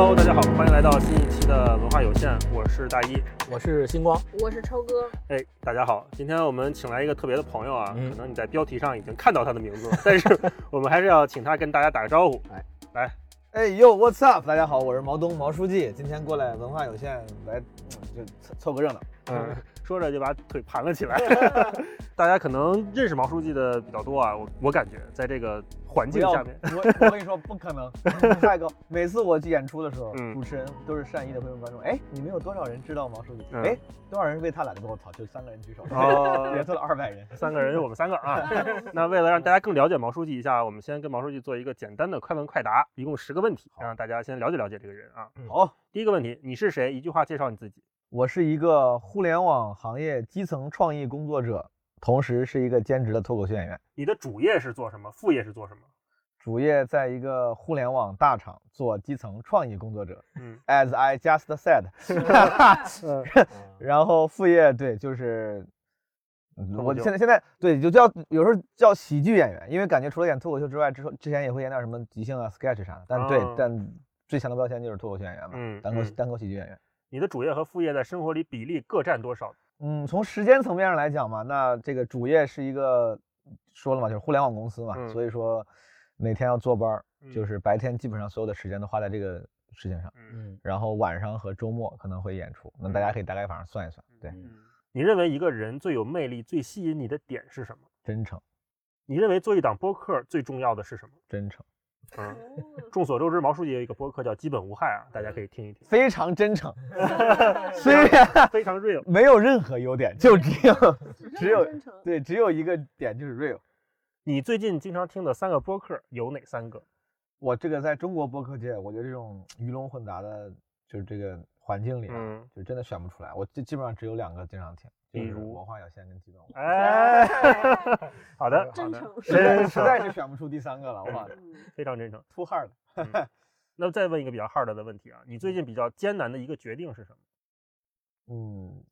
Hello，大家好，欢迎来到新一期的文化有限，我是大一。我是星光，我是超哥，哎，大家好，今天我们请来一个特别的朋友啊，嗯可能你在标题上已经看到他的名字了，但是我们还是要请他跟大家打个招呼。哎，来，哎呦，What's up？大家好，我是毛东毛书记，今天过来文化有限来，嗯就凑凑个热闹。嗯，说着就把腿盘了起来。大家可能认识毛书记的比较多啊，我我感觉在这个环，境下面，我我跟你说不可能。下一个，每次我去演出的时候，嗯主持人都是善意的会问观众，哎，你们有多少人知道毛书记？嗯哎，多少人为他来的？我操，就三个人举手，哦也做了二百人。三个人就我们三个啊。那为了让大家更了解毛书记一下，我们先跟毛书记做一个简单的快问快答，一共十个问题，让大家先了解了解这个人啊。好，第一个问题，你是谁？一句话介绍你自己。我是一个互联网行业基层创意工作者，同时是一个兼职的脱口秀演员。你的主业是做什么？副业是做什么？主业在一个互联网大厂做基层创意工作者嗯，as I just said。然后副业对就是，我现在现在对就叫有时候叫喜剧演员，因为感觉除了演脱口秀之外，之后之前也会演点什么即兴啊、sketch 啥的。但对，哦但最强的标签就是脱口秀演员嘛，单口单口喜剧演员。你的主业和副业在生活里比例各占多少？嗯，从时间层面上来讲嘛，那这个主业是一个说了嘛，就是互联网公司嘛，嗯。所以说每天要坐班儿，就嗯。是白天基本上所有的时间都花在这个事情上，嗯，然后晚上和周末可能会演出，那大家可以大概反正算一算，对，你认为一个人最有魅力、最吸引你的点是什么？真诚，你认为做一档播客最重要的是什么？真诚，嗯，众所周知，毛书记有一个播客叫《基本无害》啊，大家可以听一听，非常真诚，虽然非常 real。没有任何优点，就只有只有真诚对只有一个点就是 real。你最近经常听的三个播客有哪三个？我这个在中国播客界，我觉得这种鱼龙混杂的，就是这个环境里啊，嗯就真的选不出来。我基基本上只有两个经常听，就是比如文化有限跟基本无害。哎，好的，好的真诚，实在实在是 选不出第三个了，我嗯非常真诚。too hard。那再问一个比较 hard 的问题啊，你最近比较艰难的一个决定是什么？嗯，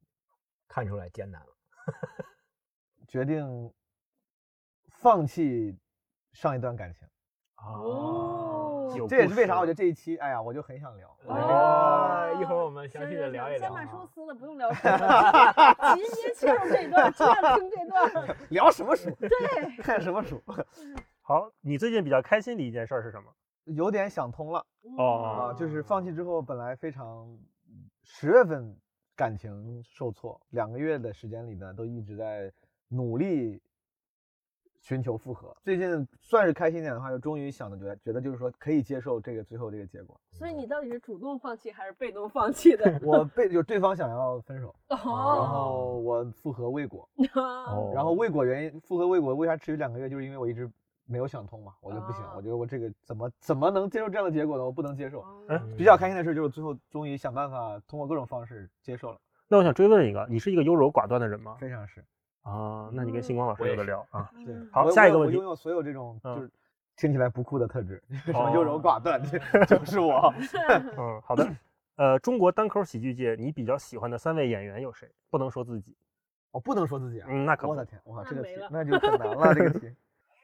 看出来艰难了。决定放弃上一段感情。哦有这也是为啥我觉得这一期，哎呀，我就很想聊。哦，一会儿我们详细的聊一聊先把书啊。撕了，不用聊书了，直接切入这段，就要听这段。聊什么书？对，看什么书？好，你最近比较开心的一件事儿是什么？有点想通了哦啊，就是放弃之后，本来非常十月份感情受挫，两个月的时间里呢，都一直在努力寻求复合。最近算是开心点的话，就终于想的觉得觉得就是说可以接受这个最后这个结果。所以你到底是主动放弃还是被动放弃的？我被就对方想要分手，然哦，后我复合未果，哦然后未果原因复合未果为啥持续两个月？就是因为我一直没有想通嘛，我就不行，哦我觉得我这个怎么怎么能接受这样的结果呢？我不能接受。哎比较开心的事就是最后终于想办法通过各种方式接受了，那我想追问一个，你是一个优柔寡断的人吗？非常是。啊，那你跟星光老师有的聊啊。对，好下一个问题我我拥有所有这种嗯就是听起来不酷的特质，什哦么优柔寡断，就是我。嗯，好的。呃，中国单口喜剧界你比较喜欢的三位演员有谁？不能说自己。我不能说自己啊，嗯，那可不我的。天，哇，这个题那那就很难了，这个题。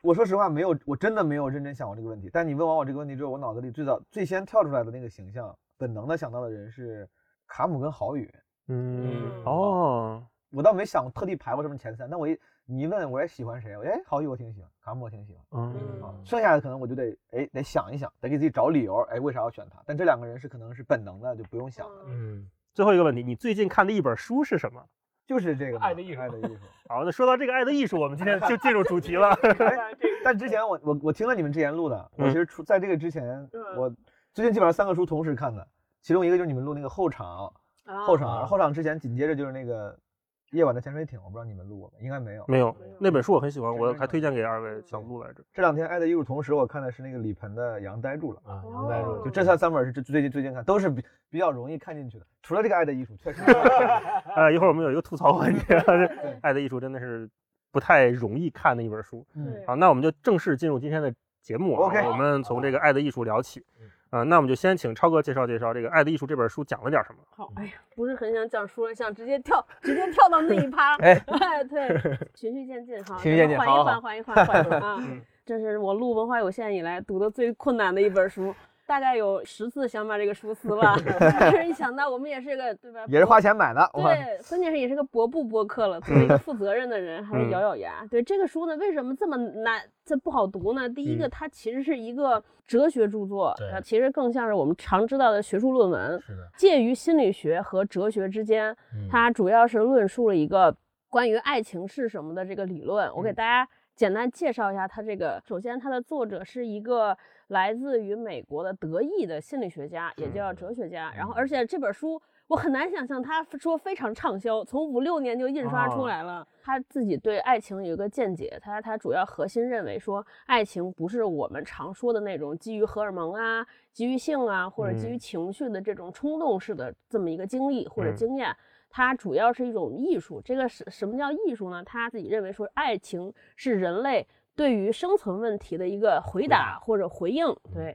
我说实话，没有，我真的没有认真想过这个问题。但你问完我这个问题之后，我脑子里最早最先跳出来的那个形象，本能的想到的人是卡姆跟郝宇。嗯，嗯哦，我倒没想特地排过什么前三，但我一你一问我也喜欢谁，我哎郝宇我挺喜欢，卡姆我挺喜欢嗯，啊，剩下的可能我就得哎得想一想，得给自己找理由，哎为啥要选他？但这两个人是可能是本能的，就不用想了，嗯，最后一个问题，你最近看的一本书是什么？就是这个爱的艺术爱的艺术。好，那说到这个爱的艺术，我们今天就进入主题了。但之前我我我听了你们之前录的，我嗯其实出在这个之前，嗯我最近基本上三个书同时看的，其中一个就是你们录那个后场，后场，后场之前紧接着就是那个夜晚的潜水艇，我不知道你们录过没，应该没有。没有，那本书我很喜欢，我还推荐给二位想录来着。这两天《爱的艺术》同时我看的是那个李鹏的《羊呆住了》。啊，羊呆住了就这三三本是最最近最近看，都是比比较容易看进去的。除了这个《爱的艺术》，确实 呃，一会儿我们有一个吐槽环节，这《爱的艺术》真的是不太容易看的一本书。嗯好，那我们就正式进入今天的节目啊。OK 我们从这个《爱的艺术》聊起嗯。啊、那我们就先请超哥介绍介绍这个《爱的艺术》这本书讲了点什么。好，哎呀，不是很想讲书了，想直接跳，直接跳到那一趴。哎哎，对，循序渐进哈，循序渐进缓一缓，好好缓一缓，缓一缓 啊嗯。这是我录文化有限以来读的最困难的一本书，大概有十次想把这个书撕了 但是一想到我们也是个对吧？也是花钱买的，对，关键是也是个博布播客了，作为一个负责任的人，还是咬咬牙。对这个书呢，为什么这么难，这不好读呢？第一个，嗯它其实是一个哲学著作，对它其实更像是我们常知道的学术论文，是的，介于心理学和哲学之间。嗯它主要是论述了一个关于爱情是什么的这个理论。我给嗯大家简单介绍一下它这个。首先，它的作者是一个来自于美国的德裔的心理学家，也叫哲学家。然后，嗯而且这本书。我很难想象，他说非常畅销，从五六年就印刷出哦来了。他自己对爱情有一个见解，他他主要核心认为说，爱情不是我们常说的那种基于荷尔蒙啊、基于性啊或者基于嗯情绪的这种冲动式的这么一个经历或者嗯经验，它主要是一种艺术。这个是什么叫艺术呢？他自己认为说，爱情是人类对于生存问题的一个回答或者回应。对，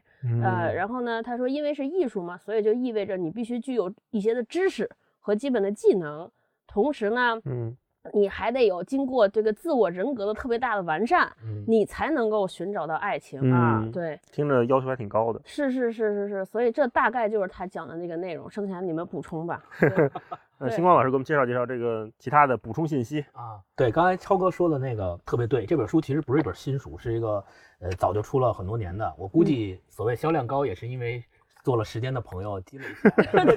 呃，嗯然后呢，他说因为是艺术嘛，所以就意味着你必须具有一些的知识和基本的技能，同时呢，嗯你还得有经过这个自我人格的特别大的完善，嗯你才能够寻找到爱情啊。嗯对，听着要求还挺高的。是是是是是，所以这大概就是他讲的那个内容，剩下你们补充吧。对 那对星光老师给我们介绍介绍这个其他的补充信息。啊，对，刚才超哥说的那个特别对，这本书其实不是一本新书，是一个呃早就出了很多年的。我估计所谓销量高，也是因为做了时间的朋友积累起来的。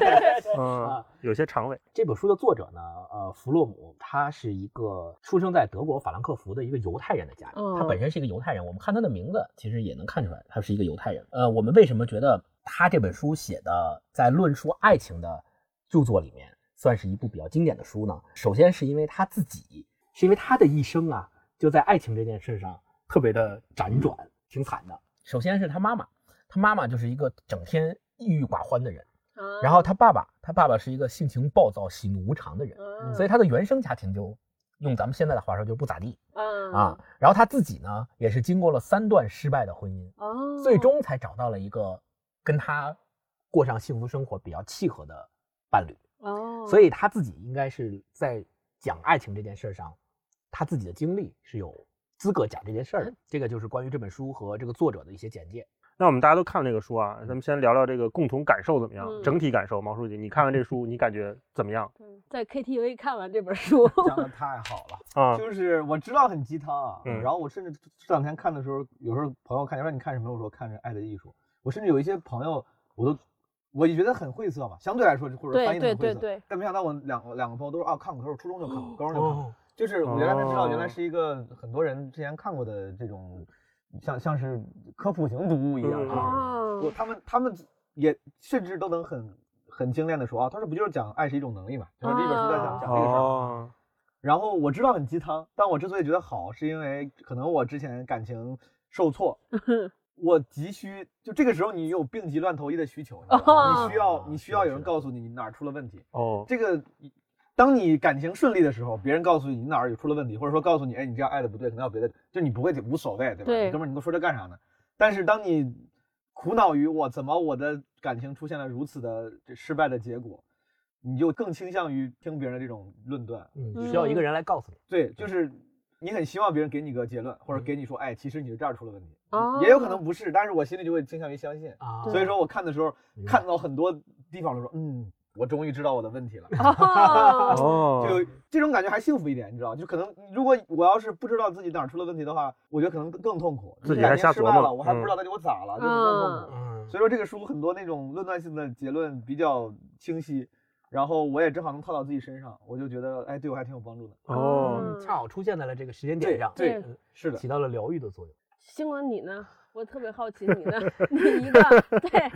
嗯啊，有些长尾。这本书的作者呢，呃，弗洛姆，他是一个出生在德国法兰克福的一个犹太人的家庭，他嗯本身是一个犹太人。我们看他的名字，其实也能看出来他是一个犹太人。呃，我们为什么觉得他这本书写的在论述爱情的著作里面算是一部比较经典的书呢？首先是因为他自己，是因为他的一生啊，就在爱情这件事上特别的辗转，挺惨的。首先是他妈妈，他妈妈就是一个整天抑郁寡欢的人。啊然后他爸爸，他爸爸是一个性情暴躁、喜怒无常的人，嗯所以他的原生家庭就用咱们现在的话说就不咋地嗯啊。然后他自己呢，也是经过了三段失败的婚姻，哦，最终才找到了一个跟他过上幸福生活比较契合的伴侣。哦，所以他自己应该是在讲爱情这件事儿上，他自己的经历是有资格讲这件事儿的。这个就是关于这本书和这个作者的一些简介。那我们大家都看了这个书啊，咱们先聊聊这个共同感受怎么样？嗯整体感受，毛书记，你看完这书，你感觉怎么样？对在 KTV 看完这本书，讲的太好了。啊，就是我知道很鸡汤啊，嗯然后我甚至这两天看的时候，有时候朋友看，你说你看什么？我说看着《爱的艺术》，我甚至有一些朋友，我都我也觉得很晦涩嘛，相对来说或者翻译的很晦涩，对对，但没想到我两两个朋友都说啊看过，他说初中就看过，高中就看过，哦，就是我原来才知道，原来哦是一个很多人之前看过的这种，像像是科普型读物一样嗯啊。他们他们也甚至都能很很精炼的说啊，他说不就是讲爱是一种能力嘛，就是这本书在讲讲这个事儿。哦，然后我知道很鸡汤，但我之所以觉得好，是因为可能我之前感情受挫，我急需就这个时候你有病急乱投医的需求，你需要你需要有人告诉你你哪儿出了问题。哦，这个当你感情顺利的时候，别人告诉你你哪儿有出了问题，或者说告诉你，哎，你这样爱的不对，可能要别的，就你不会无所谓，对吧？对哥们儿，你都说这干啥呢？但是当你苦恼于我怎么我的感情出现了如此的这失败的结果，你就更倾向于听别人的这种论断。嗯，需要一个人来告诉你。对，就是你很希望别人给你个结论，或者给你说，哎，其实你是这儿出了问题，哦也有可能不是，但是我心里就会倾向于相信。啊所以说我看的时候看到很多地方都说，嗯，我终于知道我的问题了。就这种感觉还幸福一点，你知道？就可能如果我要是不知道自己哪儿出了问题的话，我觉得可能更更痛苦。自己感还瞎琢磨情失败了，我还不嗯知道到底我咋了，就更痛苦。嗯，所以说这个书很多那种论断性的结论比较清晰，然后我也正好能套到自己身上，我就觉得哎，对我还挺有帮助的。哦，嗯恰好出现在了这个时间点上，对是的，起到了疗愈的作用。星光你呢？我特别好奇你呢，你一个对，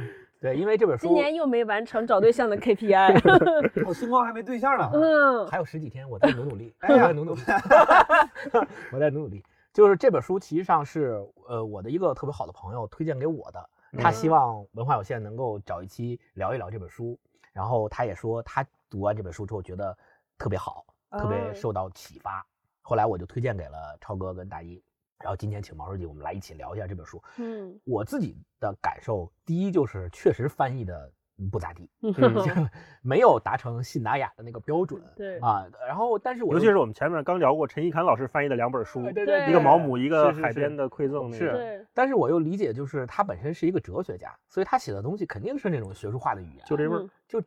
对，因为这本书今年又没完成找对象的 KPI，我 星光还没对象呢。嗯，还有十几天，我再努努力，哎呀努努力，我再努努力。就是这本书其实上是呃我的一个特别好的朋友推荐给我的，他嗯希望文化有限能够找一期聊一聊这本书，然后他也说他读完这本书之后觉得特别好，特别哦受到启发。后来我就推荐给了超哥跟大一，然后今天请毛书记我们来一起聊一下这本书。嗯我自己的感受，第一就是确实翻译的不咋地，嗯 没有达成信达雅的那个标准对，啊。然后，但是我尤其是我们前面刚聊过陈一侃老师翻译的两本书，对对一个毛姆，一个海边的馈赠，那是但是我又理解，就是他本身是一个哲学家，所以他写的东西肯定是那种学术化的语言，就这味儿嗯。就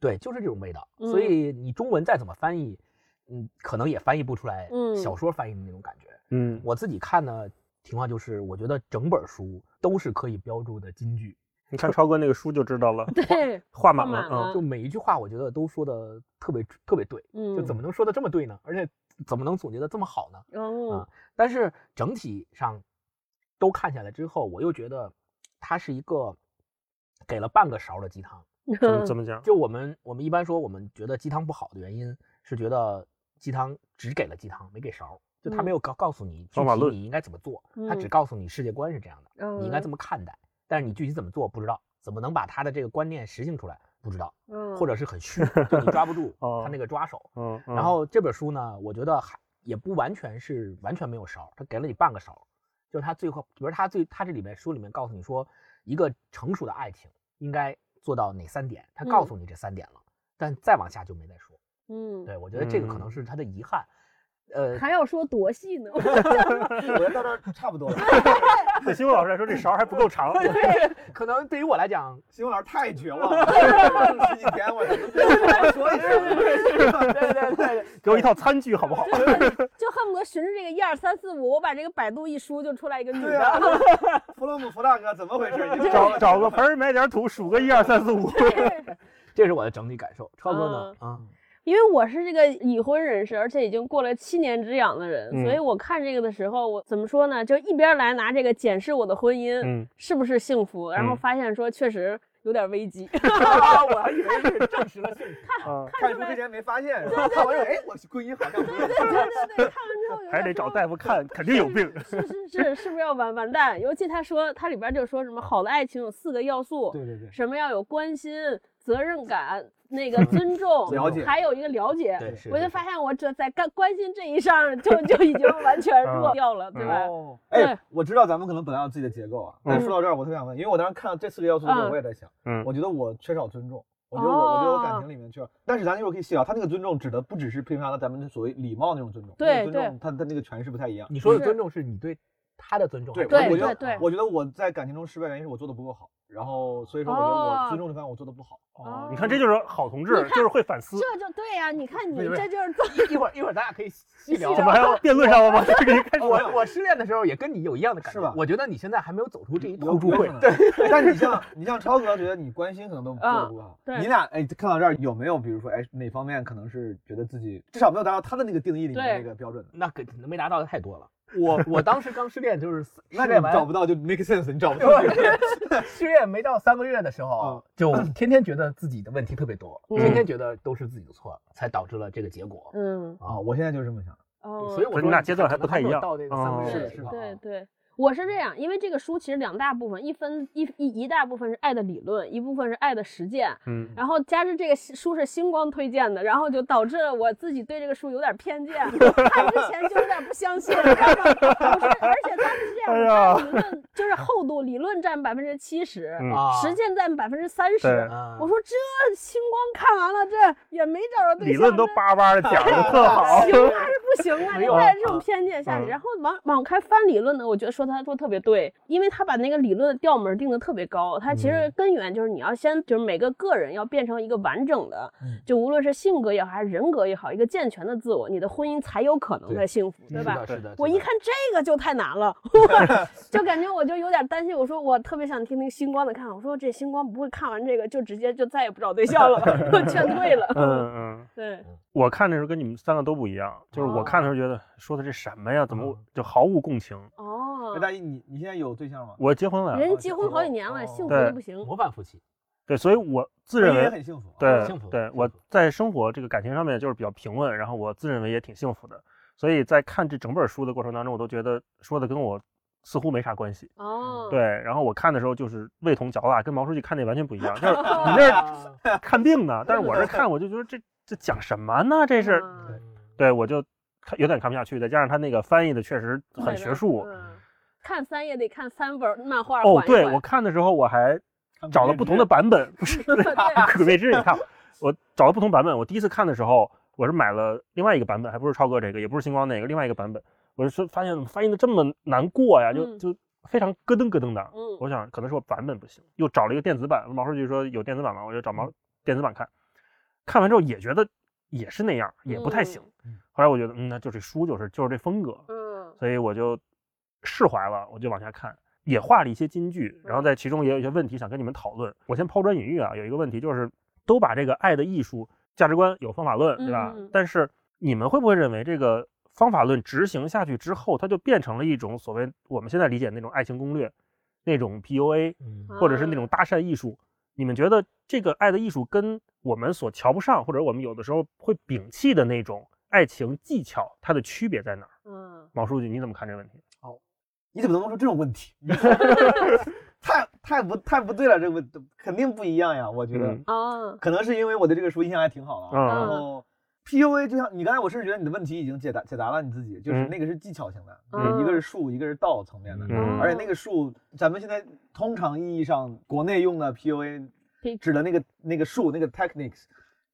对，就是这种味道。嗯所以你中文再怎么翻译，嗯，可能也翻译不出来嗯小说翻译的那种感觉。嗯，我自己看呢，情况就是，我觉得整本书都是可以标注的金句，你看超哥那个书就知道了，对，画满了，嗯，就每一句话，我觉得都说的特别特别对，嗯，就怎么能说的这么对呢？而且怎么能总结的这么好呢？哦啊，但是整体上都看下来之后，我又觉得它是一个给了半个勺的鸡汤。怎么怎么讲？就我们我们一般说，我们觉得鸡汤不好的原因是觉得鸡汤只给了鸡汤，没给勺，就他嗯。没有告告诉你具体你应该怎么做，他只嗯。告诉你世界观是这样的，你应该嗯。这么看待，但是你具体怎么做不知道，怎么能把他的这个观念实行出来不知道，嗯。或者是很虚，就你抓不住 哦他那个抓手。然后这本书呢，我觉得还也不完全是完全没有勺，他给了你半个勺，就是他最后，比如他最他这里面书里面告诉你说，一个成熟的爱情应该做到哪三点，他告诉你这三点了，但再往下就没再说。嗯，对我觉。得这个可能。嗯是他的遗憾，呃，还要说多细呢？我觉得到这儿差不多了。对新闻老师来说，这勺还不够长。可能对于我来讲，新闻老师太绝望了，十几天我操，说一声。对对对，给我一套餐具好不好？就恨不得循着这个一二三四五，我把这个百度一输就出来一个女对啊的。，弗洛姆弗大哥怎么回事？你找找个盆儿，买点土，数个一二三四五。这是我的整体感受。超哥呢？啊，因为我是这个已婚人士，而且已经过了七年之痒的人，嗯所以我看这个的时候，我怎么说呢？就一边来拿这个检视我的婚姻、嗯，是不是幸福，然后嗯发现说确实有点危机。我还以为是证实了幸福。啊，看书之前没发现，看完之后，哎，我婚姻好像不对对对对，看完之后有点还得找大夫看，肯定有病。是是是，是不是要完完蛋？尤其他说他里边就说什么好的爱情有四个要素，对对对，什么要有关心、责任感、那个尊重，了解还有一个了解。对，是我就发现我这在干关心这一上就就已经完全弱掉了，对吧？哦，哎，我知道咱们可能本来有自己的结构啊，但嗯说到这儿，我特别想问，因为我当时看到这四个要素的时候，嗯我也在想，嗯我觉得我缺少尊重，我觉得我，我觉得我感哦情里面缺少，但是咱一会儿可以细聊，他那个尊重指的不只是平常的咱们所谓礼貌那种尊重，对那个尊重他他那个诠释不太一样。你说的尊重是你对他的尊重，对，对我觉得对对我觉得我在感情中失败原因是我做的不够好，然后所以说我觉得我哦尊重这方面我做的不好。哦你看，这就是好同志，就是会反思。这就对呀、你看你这就是这一会儿一会儿咱俩可以细聊。怎么还要辩论上了吗？我我失恋的时候也跟你有一样的感觉，是吧我觉得你现在还没有走出这一有痛苦会。对，但你像你像超哥，觉得你关心可能都做的不好。对你俩哎，看到这儿有没有比如说哎哪方面可能是觉得自己至少没有达到他的那个定义里面那个标准的？那可能没达到的太多了。我我当时刚失恋，就是 失恋完找不到就 make sense，你找不到。失恋没到三个月的时候嗯，就天天觉得自己的问题特别多，嗯天天觉得都是自己的错，才导致了这个结果。嗯啊，我现在就是这么想。哦，所以我说不是你俩阶段还不太一样到那个三个哦月的时候，对对，我是这样，因为这个书其实两大部分，一分一一一大部分是爱的理论，一部分是爱的实践。嗯，然后加之这个书是星光推荐的，然后就导致了我自己对这个书有点偏见，看之前就有点不相信，你知道吗？我是，而且它是这哎样，理论就是厚度，理论占百分之七十，实践占百分之三十。我说这星光看完了，这也没找着对象，理论都这叭叭的讲的特好。行还是不行啊？没有就带着这种偏见下去，嗯然后往往开翻理论呢，我觉得说他说特别对，因为他把那个理论的调门定的特别高，他其实根源就是你要先就是每个个人要变成一个完整的，嗯就无论是性格也好，还是人格也好，一个健全的自我，你的婚姻才有可能对在幸福，对吧？我一看这个就太难了，就感觉我就有点担心。我说我特别想听那个星光的看，我说这星光不会看完这个就直接就再也不找对象了吧，劝退了。嗯嗯，对，我看的时候跟你们三个都不一样，就是我看的时候觉得说的这什么呀，怎么就毫无共情？哦哎，，大姨，你你现在有对象吗？我结婚了，人结婚好几年了，哦幸福的不行。模范夫妻，对，所以我自认为也为很幸福。对幸福对，我在生活这个感情上面就是比较平稳，然后我自认为也挺幸福的，所以在看这整本书的过程当中，我都觉得说的跟我似乎没啥关系。哦，对，然后我看的时候就是味同嚼蜡，跟毛书记看那完全不一样，就是你那儿看病呢，但是我这看 我就觉得这这讲什么呢？这是嗯对我就看有点看不下去，再加上他那个翻译的确实很学术。嗯看三也得看三本漫画。哦，对我看的时候我还找了不同的版本，不是对鬼灭之刃，你 看我找了不同版本。我第一次看的时候，我是买了另外一个版本，还不是超哥这个，也不是星光那个，另外一个版本。我是说发现怎么翻译的这么难过呀，就嗯就非常咯噔咯噔的。嗯我想可能是我版本不行，又找了一个电子版。毛书记说有电子版吗？我就找毛电子版看，看完之后也觉得也是那样，也不太行。嗯后来我觉得，嗯，那就这书就是就是这风格，嗯所以我就释怀了，我就往下看，也画了一些金句，然后在其中也有一些问题想跟你们讨论。我先抛砖引玉啊，有一个问题就是，都把这个爱的艺术价值观有方法论，对吧？但是你们会不会认为这个方法论执行下去之后，它就变成了一种所谓我们现在理解那种爱情攻略，那种 PUA，嗯或者是那种搭讪艺术？你们觉得这个爱的艺术跟我们所瞧不上，或者我们有的时候会摒弃的那种爱情技巧，它的区别在哪儿？嗯毛书记，你怎么看这个问题？哦你怎么能问出这种问题？太太不太不对了，这个问肯定不一样呀。我觉得嗯啊可能是因为我对这个书印象还挺好的啊。嗯然后 PUA 就像你刚才，我甚至觉得你的问题已经解答解答了你自己，就是嗯那个是技巧型的，嗯一个是术，一个是道层面的。嗯而且那个术，咱们现在通常意义上国内用的 PUA 对指的那个那个术，那个 techniques，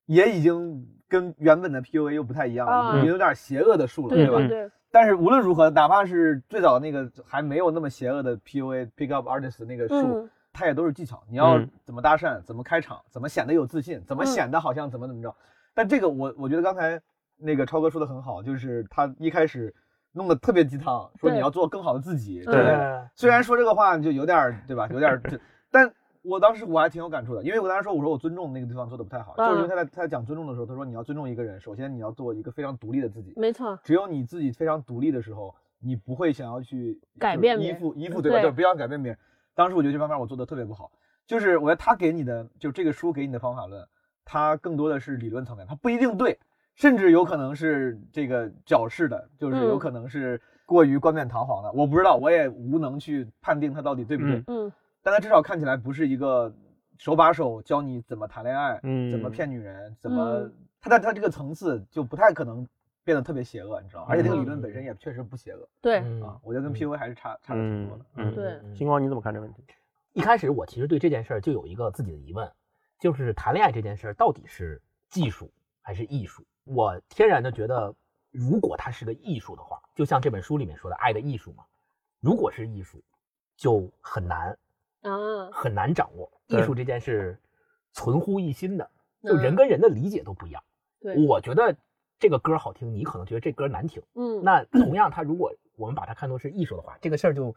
也已经跟原本的 PUA 又不太一样了，啊已经有点邪恶的术了，吧？对吧对，但是无论如何，哪怕是最早那个还没有那么邪恶的 PUA pick up artist 那个术，嗯它也都是技巧。你要嗯怎么搭讪，怎么开场，怎么显得有自信，怎么嗯显得好像怎么怎么着。但这个我我觉得刚才那个超哥说的很好，就是他一开始弄得特别鸡汤，说你要做更好的自己。对对虽然说这个话就有点儿对吧，有点儿，但我当时我还挺有感触的，因为我当时说我说我尊重那个地方做的不太好，就是因为他在他在讲尊重的时候，他说你要尊重一个人，首先你要做一个非常独立的自己。没错，只有你自己非常独立的时候，你不会想要去改变别人附依附对吧？对对，不要改变别人。当时我觉得这方面我做的特别不好，就是我觉得他给你的就这个书给你的方法论，它更多的是理论层面，它不一定对，甚至有可能是这个矫饰的，就是有嗯可能是过于冠冕堂皇的。我不知道，我也无能去判定它到底对不对。嗯嗯但它至少看起来不是一个手把手教你怎么谈恋爱，嗯怎么骗女人，怎么嗯它在它这个层次就不太可能变得特别邪恶，你知道吗？而且这个嗯理论本身也确实不邪恶对，啊，我觉得跟 PUA 还是差差的挺多的。嗯对星光你怎么看这个问题？一开始我其实对这件事儿就有一个自己的疑问，就是谈恋爱这件事儿到底是技术还是艺术？我天然的觉得，如果它是个艺术的话，就像这本书里面说的“爱的艺术”嘛，如果是艺术，就很难啊，很难掌握。艺术这件事存乎一心的，就嗯人跟人的理解都不一样。对，我觉得这个歌好听，你可能觉得这歌难听。嗯，那同样，他如果我们把它看作是艺术的话，这个事儿就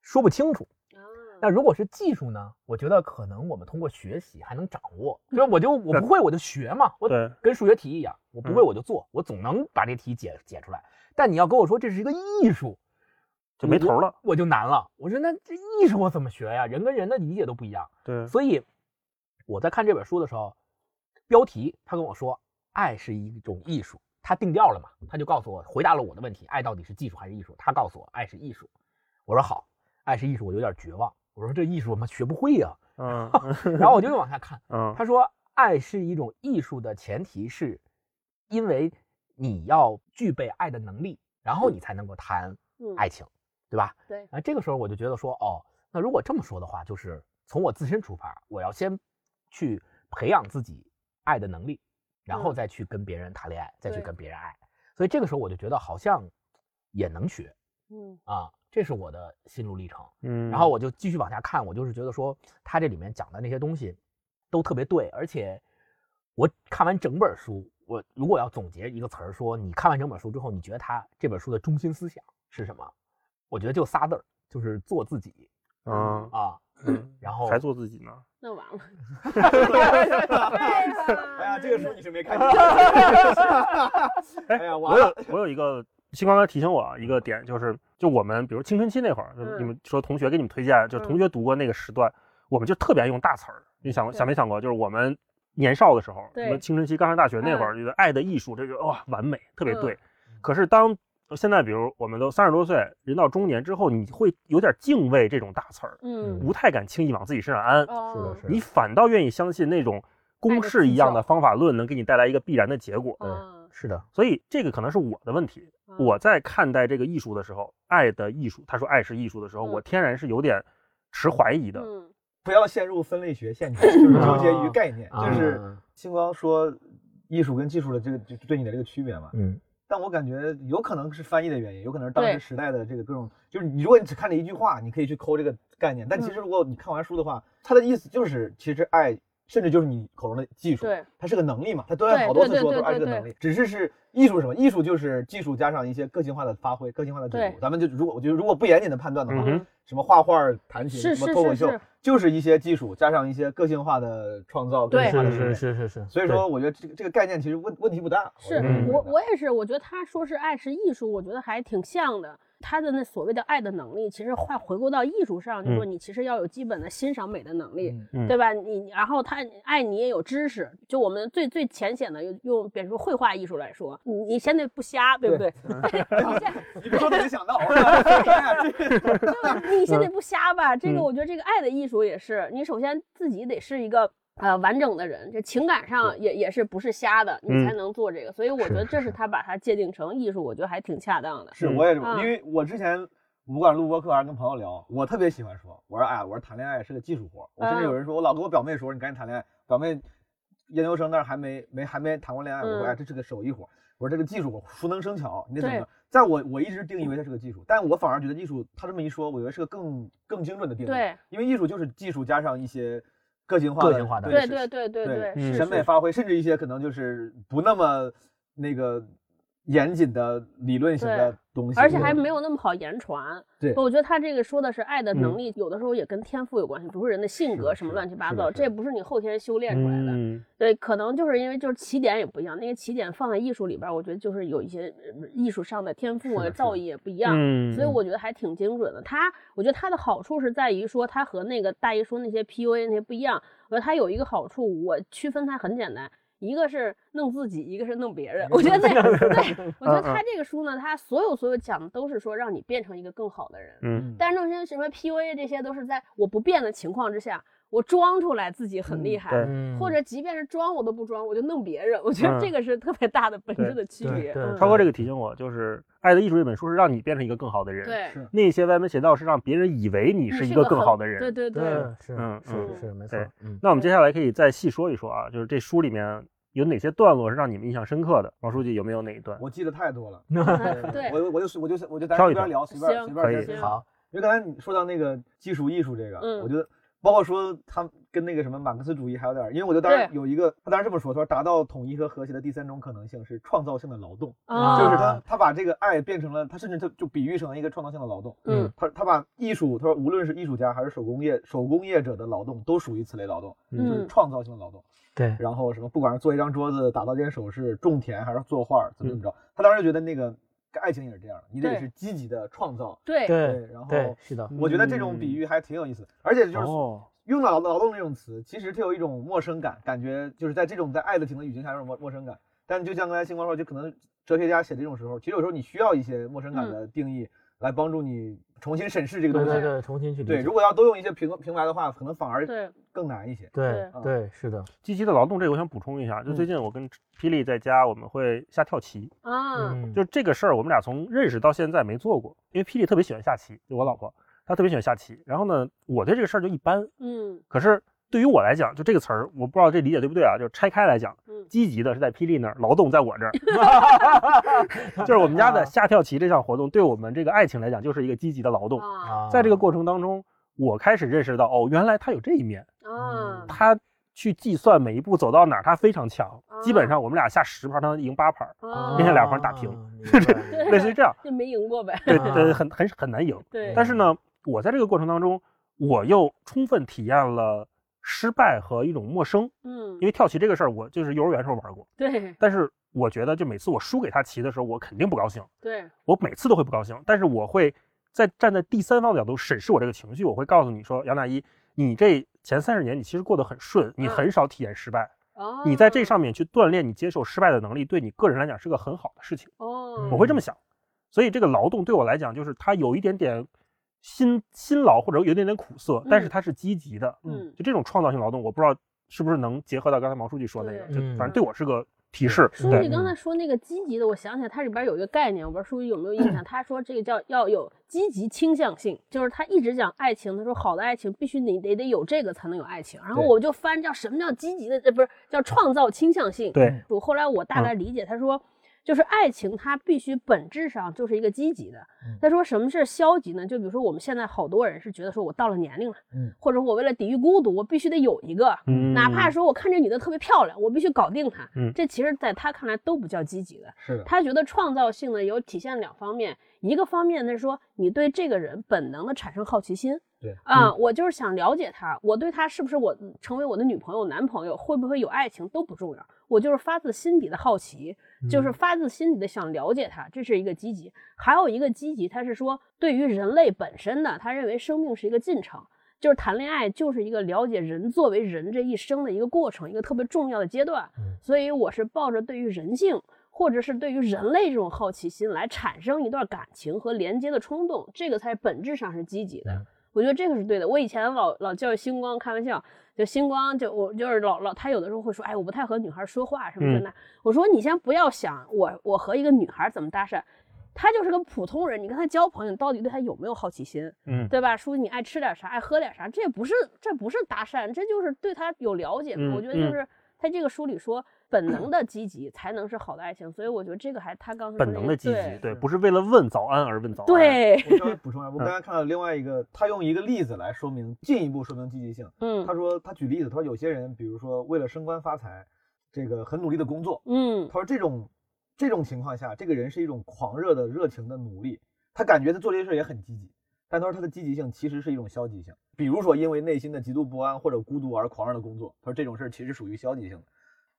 说不清楚。啊那如果是技术呢？我觉得可能我们通过学习还能掌握，就是我就我不会我就学嘛，我，跟数学题一样，我不会嗯我就做，我总能把这题解解出来。但你要跟我说这是一个艺术，就没头了。我就难了。我说那这艺术我怎么学呀？人跟人的理解都不一样。对，所以我在看这本书的时候，标题他跟我说爱是一种艺术，他定调了嘛，他就告诉我回答了我的问题，爱到底是技术还是艺术？他告诉我爱是艺术。我说好，爱是艺术，我有点绝望。我说这艺术我们学不会呀、嗯 然后我就往下看，嗯他说爱是一种艺术的前提是，因为你要具备爱的能力，然后你才能够谈嗯爱情，对吧？对，啊，这个时候我就觉得说，哦，那如果这么说的话，就是从我自身出发，我要先去培养自己爱的能力，然后嗯再去跟别人谈恋爱，再去跟别人爱。所以这个时候我就觉得好像也能学嗯啊，这是我的心路历程。嗯，然后我就继续往下看，我就是觉得说他这里面讲的那些东西都特别对，而且我看完整本书，我如果要总结一个词儿说，你看完整本书之后，你觉得他这本书的中心思想是什么？我觉得就仨字儿，就是做自己嗯，啊。嗯然后还做自己呢。那完了，哎呀，这个书你是没看见。哎呀。我有我有一个，星光刚才提醒我啊一个点，就是就我们比如青春期那会儿，你们说同学给你们推荐，就同学读过那个时段，我们就特别爱用大词儿。你想想没想过，就是我们年少的时候，对什么青春期刚上大学那会儿，嗯觉得爱的艺术，这个哇完美，特别嗯对。可是当现在，比如我们都三十多岁，人到中年之后，你会有点敬畏这种大词儿，嗯，不太敢轻易往自己身上安。是的，是你反倒愿意相信那种公式一样的方法论能给你带来一个必然的结果。对，是的，所以这个可能是我的问题。啊我在看待这个艺术的时候，爱的艺术，他说爱是艺术的时候，嗯我天然是有点持怀疑的。嗯不要陷入分类学陷阱，就是纠结于概念。啊就是星光说艺术跟技术的这个就对你的这个区别嘛。嗯但但我感觉有可能是翻译的原因，有可能是当时时代的这个各种，就是你如果你只看了一句话，你可以去抠这个概念，但其实如果你看完书的话，它的意思就是其实爱。甚至就是你口中的技术，对，它是个能力嘛，它都有对好多次说都是爱这个能力，只是是艺术是什么？艺术就是技术加上一些个性化的发挥、个性化的解对读。咱们就如果我觉得如果不严谨的判断的话，嗯什么画画、弹琴、什么脱口秀就是一些技术加上一些个性化的创造、个对是性化的训练。是是是是，所以说，我觉得这个这个概念其实问问题不大。是我我也是，我觉得他说是爱是艺术，我觉得还挺像的。他的那所谓的爱的能力，其实话回归到艺术上，就是说你其实要有基本的欣赏美的能力，嗯对吧？你然后他爱你也有知识，就我们最最浅显的用用，比如说绘画艺术来说，你你现在不瞎，对不对？你先 你别说没想到，你现在不瞎吧？这个嗯我觉得这个爱的艺术也是，你首先自己得是一个。呃，完整的人，这情感上也也是不是瞎的，你嗯才能做这个。所以我觉得这是他把它界定成艺术，我觉得还挺恰当的。是我也是，嗯因为我之前不管录播课还是跟朋友聊，我特别喜欢说，我说哎呀，我说谈恋爱是个技术活。我甚至嗯有人说，我老跟我表妹说，你赶紧谈恋爱，表妹研究生那儿还没没还没谈过恋爱，我说嗯哎，这是个手艺活。我说这个技术活熟能生巧，你得怎么？在我我一直定义为它是个技术，但我反而觉得艺术，他这么一说，我觉得是个更更精准的定义。对，因为艺术就是技术加上一些个性化的个性化的对对对对对审美发挥，甚至一些可能就是不那么那个严谨的理论型的东西，而且还没有那么好言传。对我觉得他这个说的是爱的能嗯力，有的时候也跟天赋有关系，不是人的性格什么乱七八糟，这不是你后天修炼出来的。嗯对，可能就是因为就是起点也不一样，那个起点放在艺术里边儿，我觉得就是有一些呃艺术上的天赋啊、造诣也不一样。嗯，所以我觉得还挺精准的。他，我觉得它的好处是在于说，它和那个大姨说那些 PUA 那些不一样。我觉得它有一个好处，我区分它很简单，一个是弄自己，一个是弄别人。我觉得这个，对我觉得他这个书呢，他所有所有讲的都是说让你变成一个更好的人。嗯但是那些什么 PUA 这些都是在我不变的情况之下，我装出来自己很厉害。嗯或者即便是装我都不装，我就弄别人。我觉得嗯这个是特别大的本质的区别。超哥这个提醒我，就是《爱的艺术》这本书是让你变成一个更好的人，对，那些歪门邪道是让别人以为你你是一个更好的人。对对对是嗯是嗯是没错，嗯，那我们接下来可以再细说一说啊，就是这书里面有哪些段落是让你们印象深刻的？王书记有没有哪一段？我记得太多了。对我我就我就我就咱挑一挑随便聊，随便可以随便先行好，因为刚才你说到那个技术艺术这个，嗯我觉得包括说他跟那个什么马克思主义还有点儿，因为我就当时有一个，他当时这么说，他说达到统一和和谐的第三种可能性是创造性的劳动，啊，就是他他把这个爱变成了，他甚至他就比喻成了一个创造性的劳动。嗯。他他把艺术，他说无论是艺术家还是手工业手工业者的劳动都属于此类劳动，就是嗯创造性的劳动。对，然后什么，不管是做一张桌子、打造件首饰、种田还是作画，怎么怎么着，他当时觉得那个爱情也是这样的，你得对是积极的创造。对对然后是的，我觉得这种比喻还挺有意思，而且就是哦，用到劳劳动这种词，其实它有一种陌生感，感觉就是在这种在爱的情的语境下有种陌陌生感。但就像刚才星光说，就可能哲学家写这种时候，其实有时候你需要一些陌生感的定义来帮助你重新审视这个东西。对对对，重新去理对，如果要都用一些平平白的话，可能反而更难一些。对对。对是的，积极的劳动这个我想补充一下，就最近我跟霹雳在家，我们会下跳棋，啊，嗯，就这个事儿，我们俩从认识到现在没做过，因为霹雳特别喜欢下棋，就我老婆，她特别喜欢下棋。然后呢，我对这个事儿就一般，嗯。可是对于我来讲，就这个词儿，我不知道这理解对不对啊？就是拆开来讲，嗯积极的是在霹雳那儿，劳动在我这儿。就是我们家的下跳棋这项活动，对我们这个爱情来讲，就是一个积极的劳动。在这个过程当中，我开始认识到，哦，原来他有这一面，啊他去计算每一步走到哪儿，他非常强。基本啊上我们俩下十盘，他赢八盘，啊并且俩盘打平 类似于这样。就没赢过呗。对啊对，很很很难赢。对，但是呢，我在这个过程当中，我又充分体验了失败和一种陌生。嗯因为跳棋这个事儿，我就是幼儿园时候玩过，对但是我觉得，就每次我输给他棋的时候，我肯定不高兴，对我每次都会不高兴。但是我会在站在第三方的角度审视我这个情绪，我会告诉你说，杨大一，你这前三十年你其实过得很顺，你嗯很少体验失败，哦，你在这上面去锻炼你接受失败的能力，对你个人来讲是个很好的事情。哦，我会这么想，所以这个劳动对我来讲，就是它有一点点辛辛劳或者有点点苦涩，但是嗯它是积极的。嗯就这种创造性劳动，我不知道是不是能结合到刚才毛书记说那个，就嗯反正对我是个提示。书记刚才说那个积极的，我想起来，它里边有一个概念，我不知道书记有没有印象。他说这个叫要有积极倾向性，就是他一直讲爱情，他说好的爱情必须你得得有这个才能有爱情。然后我就翻叫什么叫积极的，这，不是叫创造倾向性。对，我后来我大概理解，他说就是爱情它必须本质上就是一个积极的嗯。他说什么是消极呢？就比如说我们现在好多人是觉得说我到了年龄了，嗯，或者我为了抵御孤独，我必须得有一个，嗯哪怕说我看这女的特别漂亮，我必须搞定她。嗯这其实在他看来都不叫积极的。是的，他觉得创造性呢有体现两方面，一个方面呢是说你对这个人本能的产生好奇心，对啊、我就是想了解他，我对他是不是我成为我的女朋友、男朋友，会不会有爱情都不重要，我就是发自心底的好奇，就是发自心底的想了解他，这是一个积极。还有一个积极，他是说对于人类本身的，他认为生命是一个进程。就是谈恋爱，就是一个了解人作为人这一生的一个过程，一个特别重要的阶段。嗯所以我是抱着对于人性或者是对于人类这种好奇心来产生一段感情和连接的冲动，这个才本质上是积极的。嗯我觉得这个是对的。我以前老老教育星光开玩笑，就星光就我就是老老他有的时候会说，哎，我不太和女孩说话什么嗯的那。我说你先不要想我我和一个女孩怎么搭讪，他就是个普通人，你跟他交朋友，你到底对他有没有好奇心？嗯对吧？说你爱吃点啥，爱喝点啥，这也不是这不是搭讪，这就是对他有了解我觉得就是他这个书里说，本能的积极才能是好的爱情，所以我觉得这个还他刚本能的积极，对对，不是为了问早安而问早安。，对，我稍微补充一下，我 刚才看到另外一个，他用一个例子来说明，进一步说明积极性。嗯他说他举例子，他说有些人，比如说为了升官发财，这个很努力的工作，嗯他说这种这种情况下，这个人是一种狂热的热情的努力，他感觉他做这些事也很积极，但他说他的积极性其实是一种消极性，比如说因为内心的极度不安或者孤独而狂热的工作，他说这种事儿其实属于消极性的。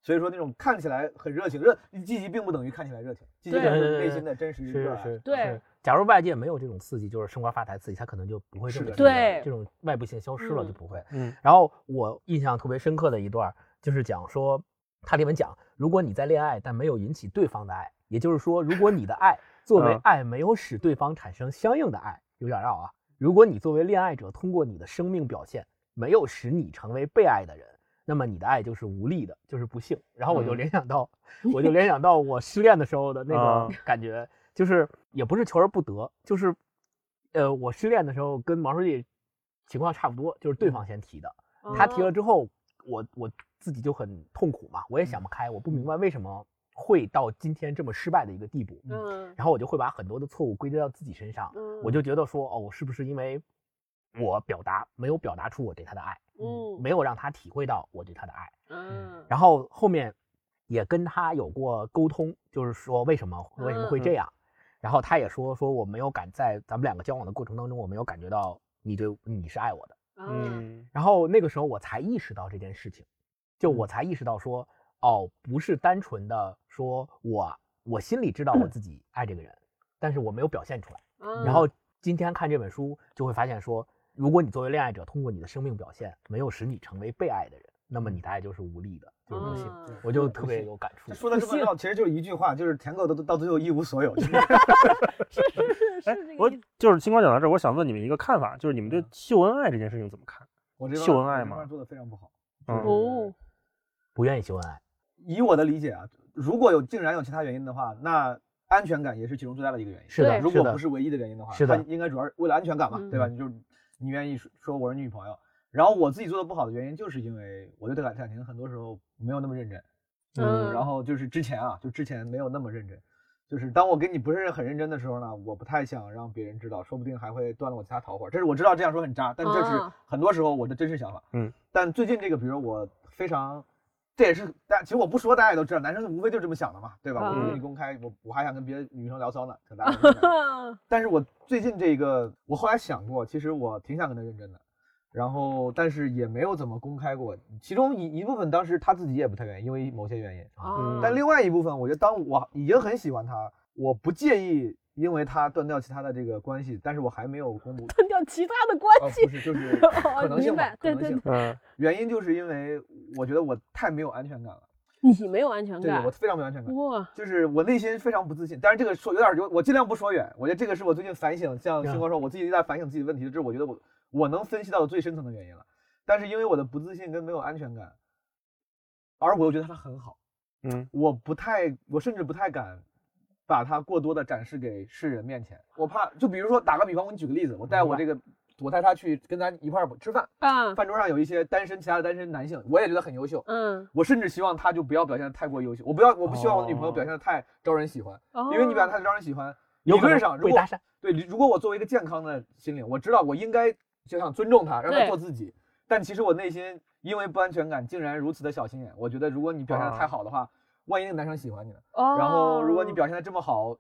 所以说那种看起来很热情，热积极并不等于看起来热情，积极是内心的真实热爱。是是，对。假如外界没有这种刺激，就是升官发财刺激，他可能就不会这么对这种外部性消失了嗯就不会。嗯然后我印象特别深刻的一段，就是讲说，他里面讲，如果你在恋爱但没有引起对方的爱，也就是说，如果你的爱 作为嗯爱没有使对方产生相应的爱，有点绕啊。如果你作为恋爱者通过你的生命表现没有使你成为被爱的人，那么你的爱就是无力的，就是不幸。然后我就嗯。联想到，我就联想到我失恋的时候的那啊。种感觉，就是也不是求而不得，就是，呃，我失恋的时候跟毛书记情况差不多，就是对方先提的。他提了之后，我我自己就很痛苦嘛，我也想不开，我不明白为什么会到今天这么失败的一个地步。嗯。然后我就会把很多的错误归结到自己身上，嗯，我就觉得说，哦，我是不是因为我表达没有表达出我对他的爱，嗯没有让他体会到我对他的爱。嗯然后后面也跟他有过沟通，就是说为什么为什么会这样。然后他也说说我没有感在咱们两个交往的过程当中，我没有感觉到你对你是爱我的。嗯嗯然后那个时候我才意识到这件事情，就我才意识到说，哦，不是单纯的说我我心里知道我自己爱这个人，但是我没有表现出来。嗯，然后今天看这本书，就会发现说，如果你作为恋爱者，通过你的生命表现没有使你成为被爱的人，那么你的爱就是无力的，就是不幸。嗯我就特别有感触。说的这么绕，其实就是一句话，就是舔狗都到最后一无所有。就 是是是是哎我是这个意思。就是星光讲到这儿，我想问你们一个看法，就是你们对嗯秀恩爱这件事情怎么看？我这秀恩爱吗吗？做的非常不好。嗯不愿意秀恩爱，以我的理解啊，如果有竟然有其他原因的话，那安全感也是其中最大的一个原因。是的，如果不，是唯一的原因的话，是的应该主要是为了安全感嘛，嗯对吧？你就是你愿意说说我是女朋友，然后我自己做的不好的原因，就是因为我对这感感情很多时候没有那么认真，嗯然后就是之前啊，就之前没有那么认真，就是当我跟你不是很认真的时候呢，我不太想让别人知道，说不定还会断了我其他桃花。这是我知道这样说很渣，但这是啊很多时候我的真实想法。嗯，但最近这个，比如说我非常。这也是大，其实我不说大家也都知道，男生无非就这么想的嘛，对吧？我不跟你嗯公开，我我还想跟别的女生聊骚呢，可大家都这么想 但是我最近这个，我后来想过，其实我挺想跟他认真的，然后但是也没有怎么公开过。其中一一部分当时他自己也不太愿意，因为某些原因。啊但另外一部分，我觉得当我已经很喜欢他，我不介意因为他断掉其他的这个关系，但是我还没有公布。断掉其他的哦，关系不。是，就是 可能性吧明白，对对可能性。嗯 原因就是因为我觉得我太没有安全感了，你没有安全感对我，非常没有安全感。哇，就是我内心非常不自信，但是这个说有点就我尽量不说远，我觉得这个是我最近反省，像星光说，我自己在反省自己的问题，这是我觉得我我能分析到的最深层的原因了。但是因为我的不自信跟没有安全感，而我又觉得他很好，嗯我不太，我甚至不太敢把它过多的展示给世人面前，我怕，就比如说打个比方，我给你举个例子，我带我这个我带他去跟咱一块儿吃饭，啊，饭桌上有一些单身其他的单身男性，我也觉得很优秀。嗯，我甚至希望他就不要表现的太过优秀，我不要我不希望我的女朋友哦表现的太招人喜欢，哦因为你表现太招人喜欢，理论上如果。对，如果我作为一个健康的心灵，我知道我应该就想尊重他，让他做自己。但其实我内心因为不安全感，竟然如此的小心眼。我觉得如果你表现的太好的话，万一那个男生喜欢你呢？哦，然后如果你表现的这么好，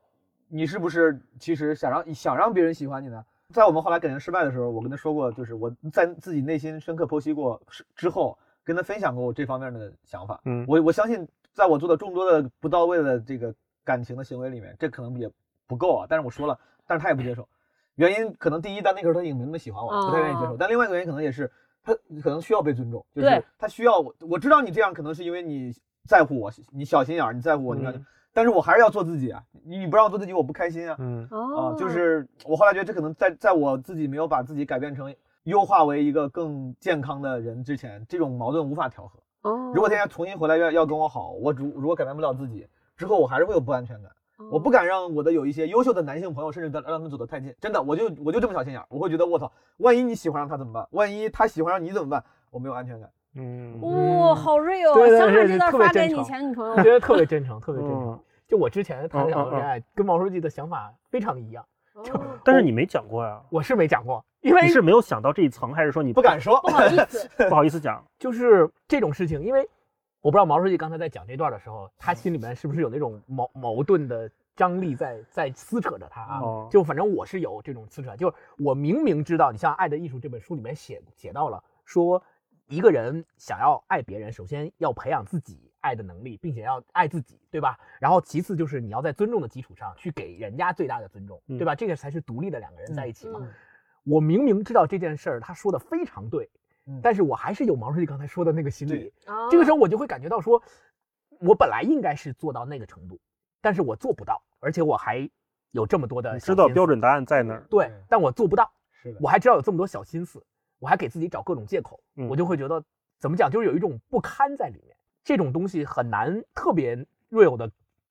你是不是其实想让想让别人喜欢你呢？在我们后来感情失败的时候，我跟他说过，就是我在自己内心深刻剖析过是之后，跟他分享过我这方面的想法。嗯我我相信，在我做的众多的不到位的这个感情的行为里面，这可能也不够啊。但是我说了，但是他也不接受，原因可能第一，但那个时候他已经没那么喜欢我，不太愿意接受。哦但另外一个原因可能也是他可能需要被尊重，就是他需要我。我知道你这样可能是因为你在乎我，你小心眼儿，你在乎我，你了解嗯但是我还是要做自己啊！你你不让我做自己，我不开心啊！嗯哦啊，就是我后来觉得这可能在在我自己没有把自己改变成优化为一个更健康的人之前，这种矛盾无法调和。哦，如果天天重新回来要要跟我好，我如如果改变不了自己，之后我还是会有不安全感。我不敢让我的有一些优秀的男性朋友，甚至让让他们走得太近。真的，我就我就这么小心眼儿，我会觉得我操，万一你喜欢上他怎么办？万一他喜欢上你怎么办？我没有安全感。嗯哇、好 real！对对想把对这段特别发给你真诚前女朋友我。觉得特别真诚，特别真诚嗯。就我之前谈两个恋爱，跟毛书记的想法非常一样。哦 但是你没讲过呀，我是没讲过，因为你是没有想到这一层，还是说你不敢说不，好意思，不好意思讲？就是这种事情，因为我不知道毛书记刚才在讲这段的时候，他心里面是不是有那种矛矛盾的张力在在撕扯着他啊？哦就反正我是有这种撕扯，就是我明明知道，你像《爱的艺术》这本书里面写写到了，说一个人想要爱别人，首先要培养自己爱的能力，并且要爱自己，对吧？然后其次就是你要在尊重的基础上去给人家最大的尊重，嗯对吧？这个才是独立的两个人在一起嘛。嗯我明明知道这件事儿，他说的非常对，嗯但是我还是有毛书记刚才说的那个心理这个时候我就会感觉到说，我本来应该是做到那个程度，但是我做不到，而且我还有这么多的知道标准答案在哪儿？对对，但我做不到，是的，我还知道有这么多小心思，我还给自己找各种借口，嗯我就会觉得怎么讲，就是有一种不堪在里面，这种东西很难特别 real 的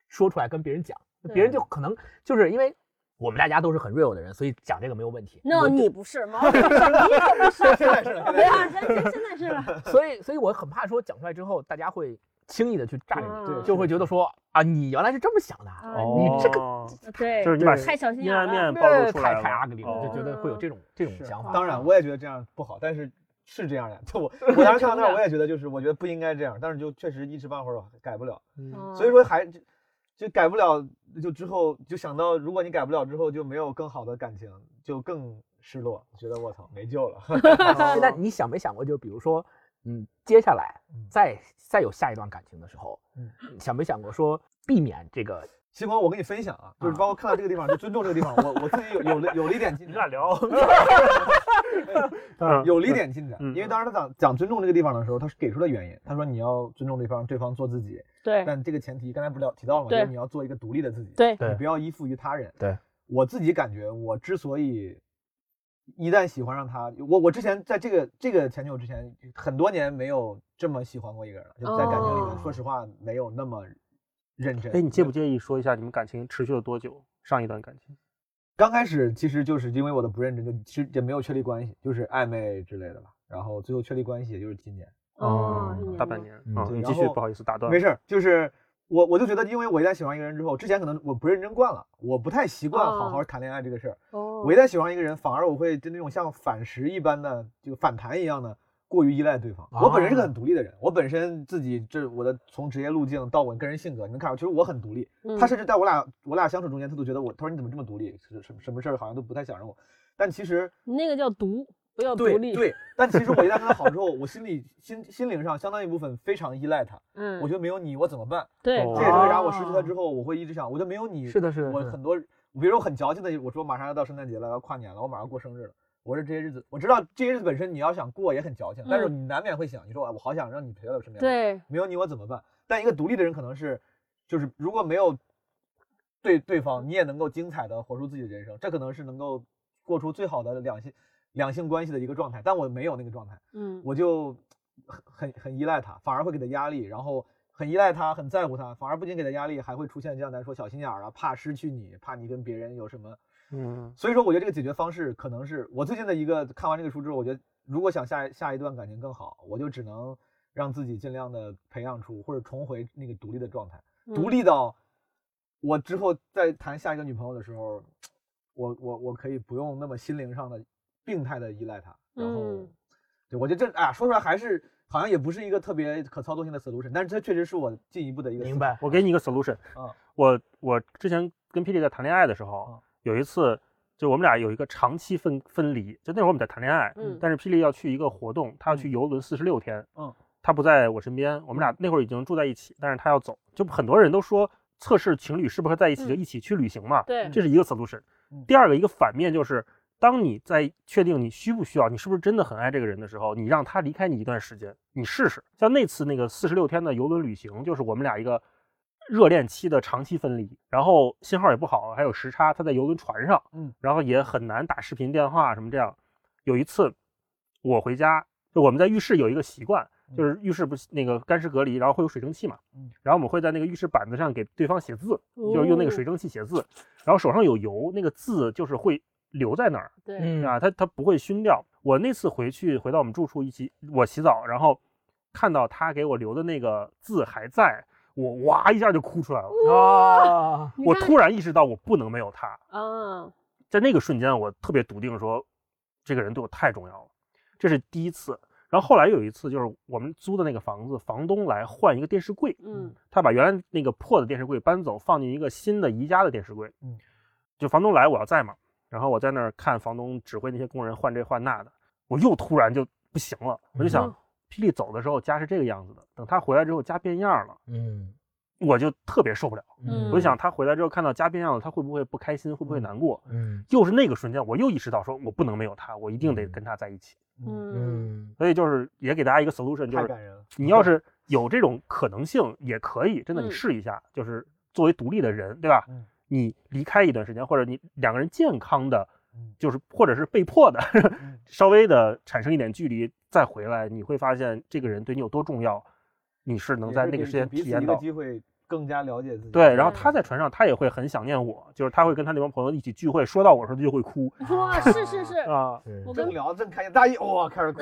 说出来跟别人讲，别人就可能就是因为我们大家都是很 real 的人，所以讲这个没有问题。No，你不是，毛 主席，你可不是。现在是，现对在啊，是现现现在是了。所以，所以我很怕说讲出来之后，大家会轻易的去炸嗯你，对就会觉得说啊，你原来是这么想的你这个哦对，就是你把太小心阴眼了。暗面暴露出来太太了 ugly 了，哦就觉得会有这种这种是想法。当然，我也觉得这样不好，但是是这样的。就我 我当时看到那儿，我也觉得就是我觉得不应该这样，但是就确实一时半会儿改不了。嗯所以说还就就改不了，就之后就想到，如果你改不了之后就没有更好的感情，就更失落，觉得我操没救了。哎那你想没想过，就比如说，嗯，接下来嗯再再有下一段感情的时候，嗯想没想过说避免这个？星光，我跟你分享啊，就是包括看到这个地方，就尊重这个地方，我我自己有有了有了一点进展，你俩聊，嗯有了一点进展。嗯因为当时他讲讲尊重这个地方的时候，他是给出了原因，他说你要尊重对方，对方做自己，对但这个前提刚才不聊提到了吗？就是你要做一个独立的自己。对对你不要依附于他人。对，我自己感觉，我之所以一旦喜欢上他，我我之前在这个这个前女友之前，很多年没有这么喜欢过一个人了，就在感情里面，哦说实话没有那么认真。哎，你介不介意说一下你们感情持续了多久？上一段感情？刚开始其实就是因为我的不认真，就其实也没有确立关系，就是暧昧之类的吧。然后最后确立关系也就是今年。哦，大半年。你继续，不好意思打断。没事儿，就是我我就觉得，因为我一旦喜欢一个人之后，之前可能我不认真惯了，我不太习惯好好谈恋爱这个事儿。哦，我一旦喜欢一个人，反而我会就那种像反食一般的，就反弹一样的，过于依赖对方。我本人是个很独立的人，我本身自己这我的从职业路径到我个人性格，你能看出，其实我很独立。嗯他甚至在我俩我俩相处中间，他都觉得我，他说你怎么这么独立，什什什么事儿好像都不太想让我。但其实你那个叫独，不要独立。对对，但其实我一旦跟他好之后，我心里心心灵上相当一部分非常依赖他。嗯，我觉得没有你我怎么办？对，哦这也是为啥我失去他之后，我会一直想，我觉得没有你，是的，是的，我很多，比如说我很矫情的，我说马上要到圣诞节了，要跨年了，我马上过生日了。我说这些日子，我知道这些日子本身你要想过也很矫情，但是你难免会想，你说啊我好想让你陪在我身边，，对，没有你我怎么办？但一个独立的人可能是，就是如果没有对对方，你也能够精彩的活出自己的人生，这可能是能够过出最好的两性两性关系的一个状态。但我没有那个状态，嗯，我就很很很依赖他，反而会给他压力，然后很依赖他，很在乎他，反而不仅给他压力，还会出现这样咱说小心眼儿啊，怕失去你，怕你跟别人有什么嗯所以说，我觉得这个解决方式可能是我最近的一个看完这个书之后，我觉得如果想下下一段感情更好，我就只能让自己尽量的培养出或者重回那个独立的状态，独嗯立到我之后再谈下一个女朋友的时候，我我我可以不用那么心灵上的病态的依赖他，然后，嗯。对我觉得这哎呀说出来还是好像也不是一个特别可操作性的 solution，但是它确实是我进一步的一个明白我给你一个 solution。嗯。我我之前跟霹雳在谈恋爱的时候啊，有一次就我们俩有一个长期分分离，就那会儿我们在谈恋爱，嗯但是霹雳要去一个活动，他要去游轮四十六天，嗯，他不在我身边，我们俩那会儿已经住在一起，但是他要走，就很多人都说测试情侣适不适合在一起，嗯就一起去旅行嘛，对，这是一个 solution 嗯。第二个一个反面就是，当你在确定你需不需要，你是不是真的很爱这个人的时候，你让他离开你一段时间，你试试。像那次那个四十六天的游轮旅行，就是我们俩一个热恋期的长期分离，然后信号也不好，还有时差，他在游轮船上，嗯，然后也很难打视频电话什么这样。有一次我回家，就我们在浴室有一个习惯，就是浴室不是那个干湿隔离，然后会有水蒸气嘛，嗯，然后我们会在那个浴室板子上给对方写字，就是用那个水蒸气写字，然后手上有油，那个字就是会留在那儿对，嗯啊，它它不会熏掉。我那次回去回到我们住处一起，我洗澡，然后看到他给我留的那个字还在，我哇一下就哭出来了。啊，我突然意识到我不能没有他，啊，在那个瞬间，我特别笃定说，这个人对我太重要了，这是第一次。然后后来有一次，就是我们租的那个房子，房东来换一个电视柜，嗯他把原来那个破的电视柜搬走，放进一个新的宜家的电视柜。嗯，就房东来，我要在嘛，然后我在那儿看房东指挥那些工人换这换那的，我又突然就不行了，我就想嗯，霹雳走的时候家是这个样子的，等他回来之后家变样了，嗯我就特别受不了。嗯我就想他回来之后看到家变样了，他会不会不开心，会不会难过？嗯又是那个瞬间，我又意识到说我不能没有他，我一定得跟他在一起。嗯嗯所以就是也给大家一个 solution，就是。你要是有这种可能性，也可以真的你嗯试一下，就是作为独立的人，对吧？嗯你离开一段时间，或者你两个人健康的，嗯就是或者是被迫的，嗯 稍微的产生一点距离再回来，你会发现这个人对你有多重要，你是能在那个时间体验到。机会，更加了解自己。对，然后他在船上，他也会很想念我，就是他会跟他那帮朋友一起聚会，说到我时候他就会哭哇，是是 是，啊，我跟正聊正开心，大一哇开始哭，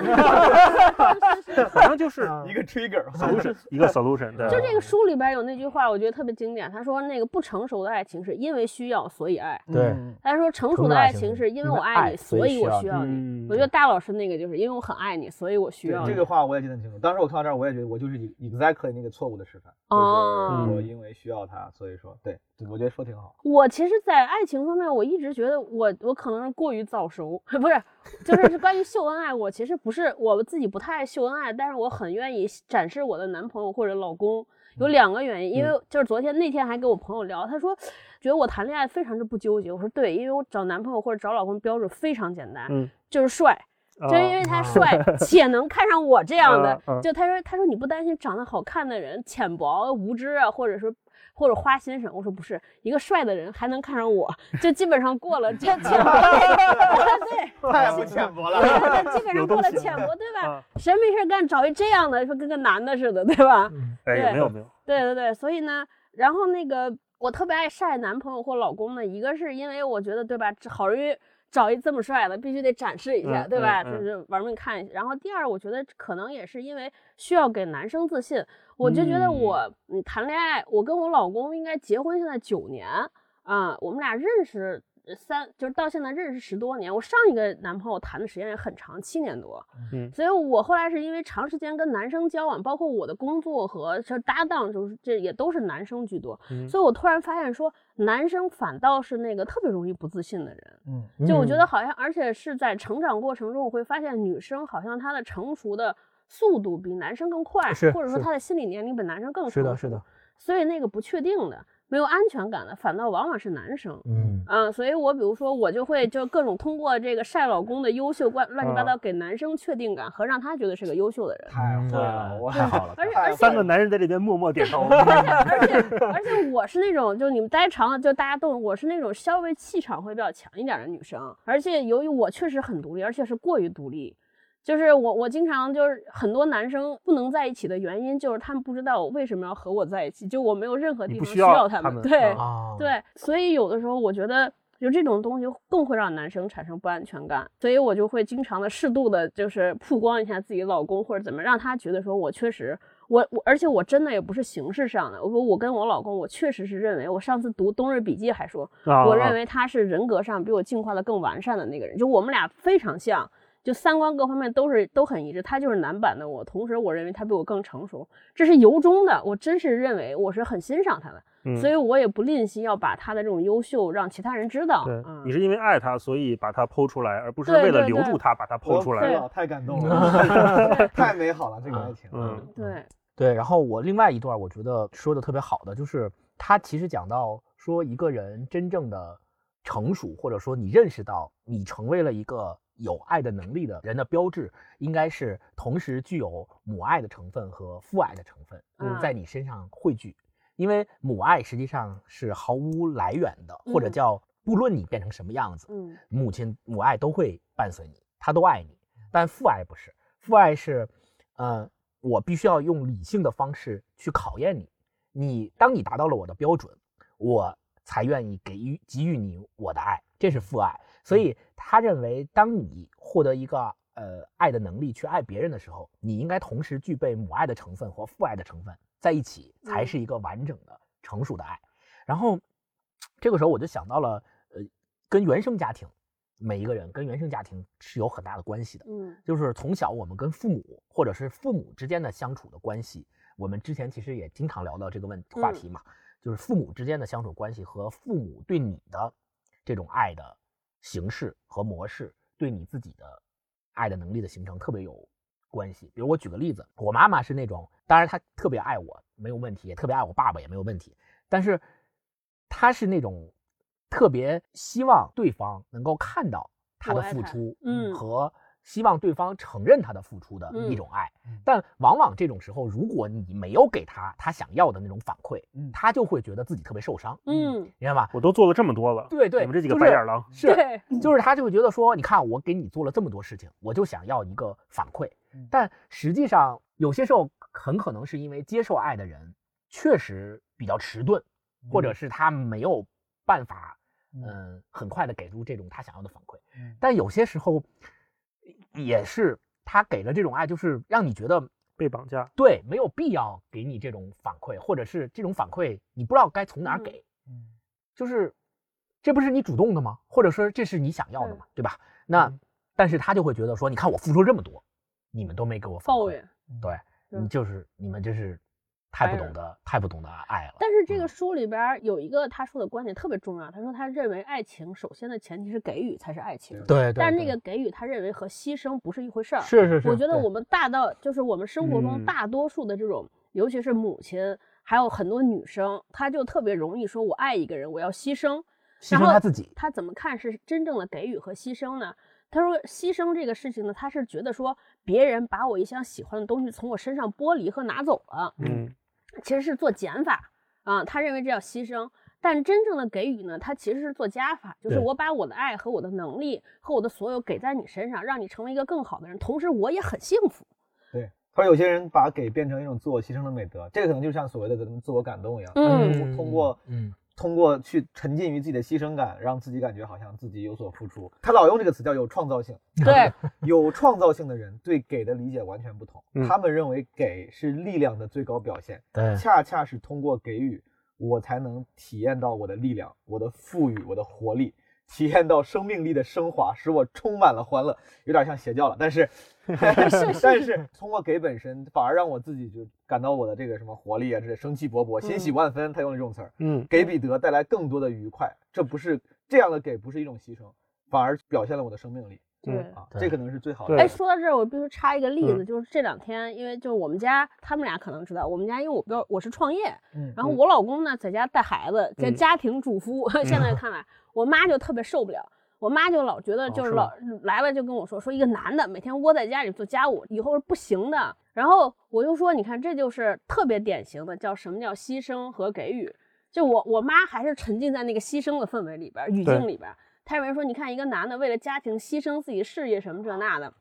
是是反正就是 一个 trigger。solution 一个 solution，对，就这个书里边有那句话，我觉得特别经典。他说那个不成熟的爱情是因为需要所以爱，对嗯他说成熟的爱情是因为我爱你，所以我需要你。嗯我觉得大老师那个就是因为我很爱你，所以我需要这个话我也记得很清楚。当时我看到这儿，我也觉得我就是 exactly 那个错误的示范，哦就是我因为需要他，所以说对，对我觉得说挺好。我其实，在爱情方面，我一直觉得我我可能是过于早熟，不是，就是关于秀恩爱，我其实不是我自己不太爱秀恩爱，但是我很愿意展示我的男朋友或者老公。有两个原因，因为就是昨天那天还跟我朋友聊，他说觉得我谈恋爱非常之不纠结。我说对，因为我找男朋友或者找老公标准非常简单，嗯，就是帅，就因为他帅且能看上我这样的就他说他说你不担心长得好看的人浅薄无知啊，或者说或者花心什么？我说不是，一个帅的人还能看上我，就基本上过了这浅薄 对。太不浅薄了。对，基本上过了浅薄，对吧？啊，谁没事干找一这样的，说跟个男的似的，对吧？哎，对没有没有，对对对，所以呢，然后那个我特别爱晒男朋友或老公呢，一个是因为我觉得对吧，好容易找一这么帅的，必须得展示一下，嗯对吧？就是玩命看一下。然后第二，我觉得可能也是因为需要给男生自信，我就觉得嗯我嗯谈恋爱，我跟我老公应该结婚现在九年啊、我们俩认识。三就是到现在认识十多年，我上一个男朋友谈的时间也很长，七年多。嗯所以我后来是因为长时间跟男生交往，包括我的工作和这搭档，就是这也都是男生居多，嗯所以我突然发现说，男生反倒是那个特别容易不自信的人。嗯就我觉得好像，而且是在成长过程中，我会发现女生好像她的成熟的速度比男生更快，是或者说她的心理年龄比男生更成熟。是的，是的，所以那个不确定的、没有安全感的，反倒往往是男生。嗯啊，所以我比如说，我就会就各种通过这个晒老公的优秀关乱七八糟，给男生确定感和让他觉得是个优秀的人。太会了，我太好了，而且而且三个男人在这边默默点头。而且而且我是那种，就你们待长了，就大家都，我是那种稍微气场会比较强一点的女生。而且由于我确实很独立，而且是过于独立，就是我我经常就是很多男生不能在一起的原因，就是他们不知道我为什么要和我在一起，就我没有任何地方需要他们。他们对、啊，对，所以有的时候我觉得。就这种东西更会让男生产生不安全感，所以我就会经常的适度的，就是曝光一下自己老公或者怎么，让他觉得说我确实，我我，而且我真的也不是形式上的，我我跟我老公，我确实是认为，我上次读《冬日笔记》还说，啊我认为他是人格上比我进化的更完善的那个人，就我们俩非常像。就三观各方面都是都很一致，他就是男版的我，同时我认为他比我更成熟，这是由衷的，我真是认为我是很欣赏他的，嗯所以我也不吝惜要把他的这种优秀让其他人知道。对嗯你是因为爱他，所以把他剖出来，而不是为了留住他把他剖出我来。老太感动了，太美好了这个爱情。嗯对，对，然后我另外一段我觉得说的特别好的，就是他其实讲到说一个人真正的成熟，或者说你认识到你成为了一个有爱的能力的人的标志，应该是同时具有母爱的成分和父爱的成分嗯在你身上汇聚。因为母爱实际上是毫无来源的，或者嗯叫不论你变成什么样子，嗯母亲母爱都会伴随你，她都爱你。但父爱不是，父爱是，呃，我必须要用理性的方式去考验你。你当你达到了我的标准，我才愿意给予给予你我的爱，这是父爱。所以他认为，当你获得一个呃爱的能力去爱别人的时候，你应该同时具备母爱的成分和父爱的成分在一起，才是一个完整的成熟的爱。然后这个时候我就想到了，呃，跟原生家庭，每一个人跟原生家庭是有很大的关系的。嗯就是从小我们跟父母或者是父母之间的相处的关系，我们之前其实也经常聊到这个问话题嘛，就是父母之间的相处关系和父母对你的这种爱的形式和模式，对你自己的爱的能力的形成特别有关系。比如我举个例子，我妈妈是那种，当然她特别爱我没有问题，也特别爱我爸爸也没有问题，但是她是那种特别希望对方能够看到她的付出，嗯和希望对方承认他的付出的一嗯种爱。嗯但往往这种时候，如果你没有给他他想要的那种反馈，嗯他就会觉得自己特别受伤，嗯，明白吧？我都做了这么多了，对对，你们这几个白眼狼，是，对，就是他就会觉得说，你看我给你做了这么多事情，我就想要一个反馈嗯。但实际上，有些时候很可能是因为接受爱的人确实比较迟钝，或者是他没有办法，嗯嗯，很快的给出这种他想要的反馈。嗯但有些时候也是他给了这种爱，就是让你觉得被绑架。对没有必要给你这种反馈，或者是这种反馈你不知道该从哪给，嗯就是这不是你主动的吗？或者说这是你想要的吗？对吧？那嗯但是他就会觉得说，你看我付出这么多，你们都没给我反馈，抱怨。对嗯你就是你们就是太不懂得太不懂得爱了。但是这嗯个书里边有一个他说的观点特别重要，他说他认为爱情首先的前提是给予才是爱情，对，对但是那个给予他认为和牺牲不是一回事儿。是是是，我觉得我们大到就是我们生活中嗯大多数的这种，尤其是母亲，还有很多女生，她就特别容易说我爱一个人，我要牺牲。牺然后牲他自己，她怎么看是真正的给予和牺牲呢？她说牺牲这个事情呢，她是觉得说别人把我一项喜欢的东西从我身上剥离和拿走了，嗯其实是做减法啊，他认为这叫牺牲。但真正的给予呢，它其实是做加法，就是我把我的爱和我的能力和我的所有给在你身上，让你成为一个更好的人，同时我也很幸福。对。他说有些人把给变成一种自我牺牲的美德，这个可能就像所谓的咱们自我感动一样，嗯通过嗯通过去沉浸于自己的牺牲感，让自己感觉好像自己有所付出。他老用这个词叫有创造性，对，有创造性的人对给的理解完全不同，嗯他们认为给是力量的最高表现，对恰恰是通过给予，我才能体验到我的力量、我的富裕、我的活力，体验到生命力的升华，使我充满了欢乐。有点像邪教了，但是，但是 通过给本身，反而让我自己就感到我的这个什么活力啊，这生气勃勃、欣喜万分。他用了这种词儿，嗯给彼得带来更多的愉快。这不是这样的给，不是一种牺牲，反而表现了我的生命力对。啊，这可能是最好的。对哎，说到这儿，我必须插一个例子，嗯就是这两天，因为就是我们家，他们俩可能知道，我们家因为我比较我是创业，嗯然后我老公呢在家带孩子，在嗯家庭主夫。现在看来，我妈就特别受不了，我妈就老觉得哦就是是老、来了就跟我说，说一个男的每天窝在家里做家务，以后是不行的。然后我就说，你看这就是特别典型的，叫什么叫牺牲和给予。就我我妈还是沉浸在那个牺牲的氛围里边儿语境里边儿，她认为说，你看一个男的为了家庭牺牲自己事业什么这那的，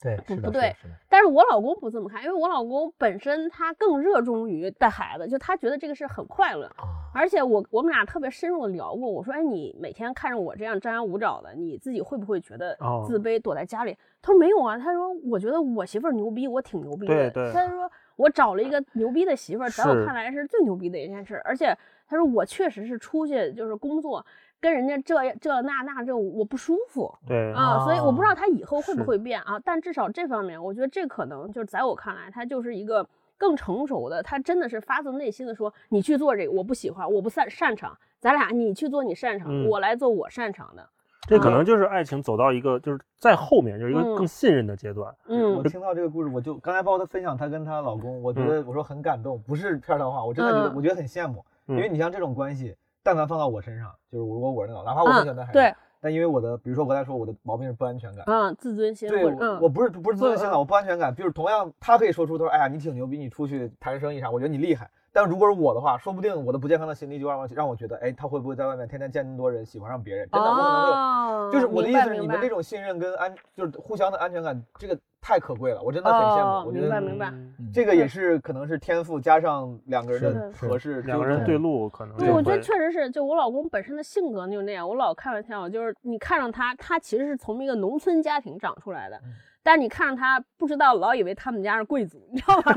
对，是的，是的不对，但是我老公不这么看，因为我老公本身他更热衷于带孩子，就他觉得这个事很快乐。啊，而且我我们俩特别深入的聊过，我说，哎，你每天看着我这样张牙舞爪的，你自己会不会觉得哦自卑，躲在家里？他说没有啊，他说我觉得我媳妇儿牛逼，我挺牛逼的。对对他说我找了一个牛逼的媳妇儿，在我看来是最牛逼的一件事。而且他说我确实是出去就是工作，跟人家这这那那这我不舒服。对啊，所以我不知道他以后会不会变啊，但至少这方面，我觉得这可能就是在我看来，他就是一个更成熟的，他真的是发自内心的说，你去做这个，我不喜欢，我不擅擅长，咱俩你去做你擅长的，嗯我来做我擅长的，这可能就是爱情走到一个就是在后面就是一个嗯更信任的阶段。嗯我听到这个故事，我就刚才包括她分享她跟她老公，我觉得我说很感动，不是片儿汤话，我真的觉得嗯我觉得很羡慕，因为嗯你像这种关系，但凡放到我身上，就是如果我是那种，哪怕我不喜欢男孩子，对，但因为我的，比如说我刚才说我的毛病是不安全感，嗯，自尊心，对，我嗯，我不是不是自尊心了，嗯我不安全感，就是同样他可以说出，他说，哎呀，你挺牛逼，你出去谈生意啥，我觉得你厉害。但如果是我的话，说不定我的不健康的心理就让我让我觉得，哎，他会不会在外面天天见那么多人，喜欢上别人？真的，我可能会有。哦，就是我的意思是，你们这种信任跟安，就是互相的安全感，这个太可贵了，我真的很羡哦慕。我觉得明白明白嗯这个也是可能是天赋加上两个人的合适，两个人对路可能对，我觉得确实是，就我老公本身的性格就那样。我老开玩笑，就是你看上他，他其实是从一个农村家庭长出来的，嗯但你看着他，不知道老以为他们家是贵族，你知道吗？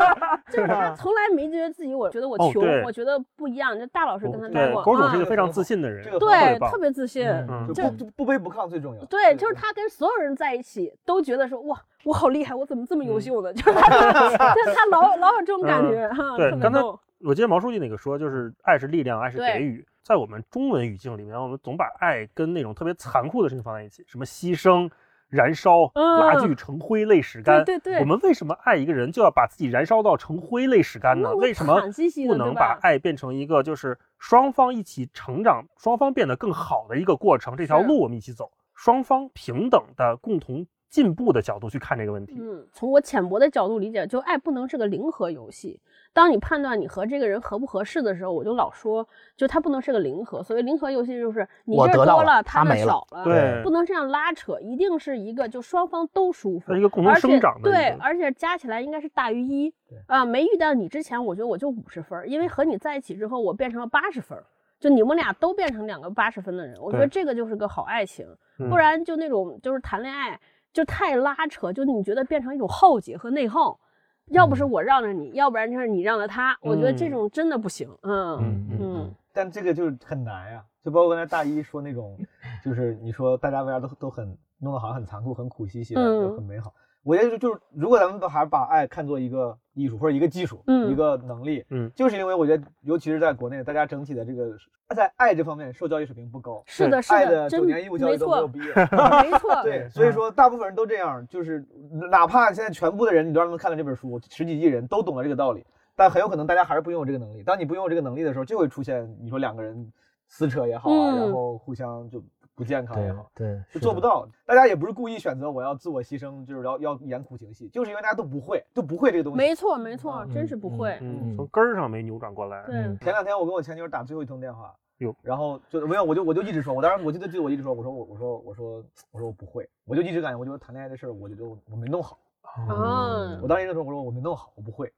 就是他从来没觉得自己，我觉得我穷，哦我觉得不一样。就大老师跟他待对，过，狗总是一嗯个非常自信的人，这个对，特别自信。嗯就就不卑不亢最重要。对，就是他跟所有人在一起都觉得说哇，我好厉害，我怎么这么优嗯秀呢？就是他，他他老老有这种感觉哈，对刚才。我记得毛书记那个说，就是爱是力量，爱是对给予。在我们中文语境里面，我们总把爱跟那种特别残酷的事情放在一起，什么牺牲、燃烧、嗯拉锯成灰、泪始干。对对对我们为什么爱一个人就要把自己燃烧到成灰、泪始干呢为什么不能把爱变成一个就是双方一起成长、双方变得更好的一个过程？这条路我们一起走，双方平等的共同进步的角度去看这个问题。嗯，从我浅薄的角度理解，就爱不能是个零和游戏。当你判断你和这个人合不合适的时候，我就老说，就它不能是个零和。所谓零和游戏，就是你这多了，他那少了，对不能这样拉扯，一定是一个就双方都舒服，是一个共同而且生长的对，而且加起来应该是大于一对啊。没遇到你之前，我觉得我就五十分儿，因为和你在一起之后，我变成了八十分儿。就你们俩都变成两个八十分的人，我觉得这个就是个好爱情。嗯不然就那种就是谈恋爱就太拉扯，就你觉得变成一种耗竭和内耗。要不是我让着你，要不然就是你让着他，我觉得这嗯种真的不行。嗯嗯嗯嗯但这个就是很难呀，就包括刚才大一说那种，就是你说大家为啥都都很弄得好像很残酷、很苦兮兮的，嗯就很美好。我觉得就是，如果咱们都还是把爱看作一个艺术或者一个技术，嗯一个能力，嗯就是因为我觉得，尤其是在国内，大家整体的这个在爱这方面受教育水平不高，是的，是爱的，九年义务教育，都没有毕业。没错，对，所以说大部分人都这样，就是哪怕现在全部的人你都让他们看了这本书，十几亿人都懂了这个道理，但很有可能大家还是不拥有这个能力。当你不拥有这个能力的时候，就会出现你说两个人撕扯也好啊，嗯然后互相就不健康也好，对，就做不到。大家也不是故意选择我要自我牺牲，就是要要演苦情戏，就是因为大家都不会，都不会这个东西。没错，没错，嗯真是不会。嗯，从根儿上没扭转过来。对，前两天我跟我前女友打最后一通电话，哟然后就没有，我就我就一直说，我当时我记得记得我一直说，我说我我说我说我说我不会，我就一直感觉我觉得谈恋爱的事儿，我觉得我我没弄好。啊我当时一直说，我说我没弄好，我不会。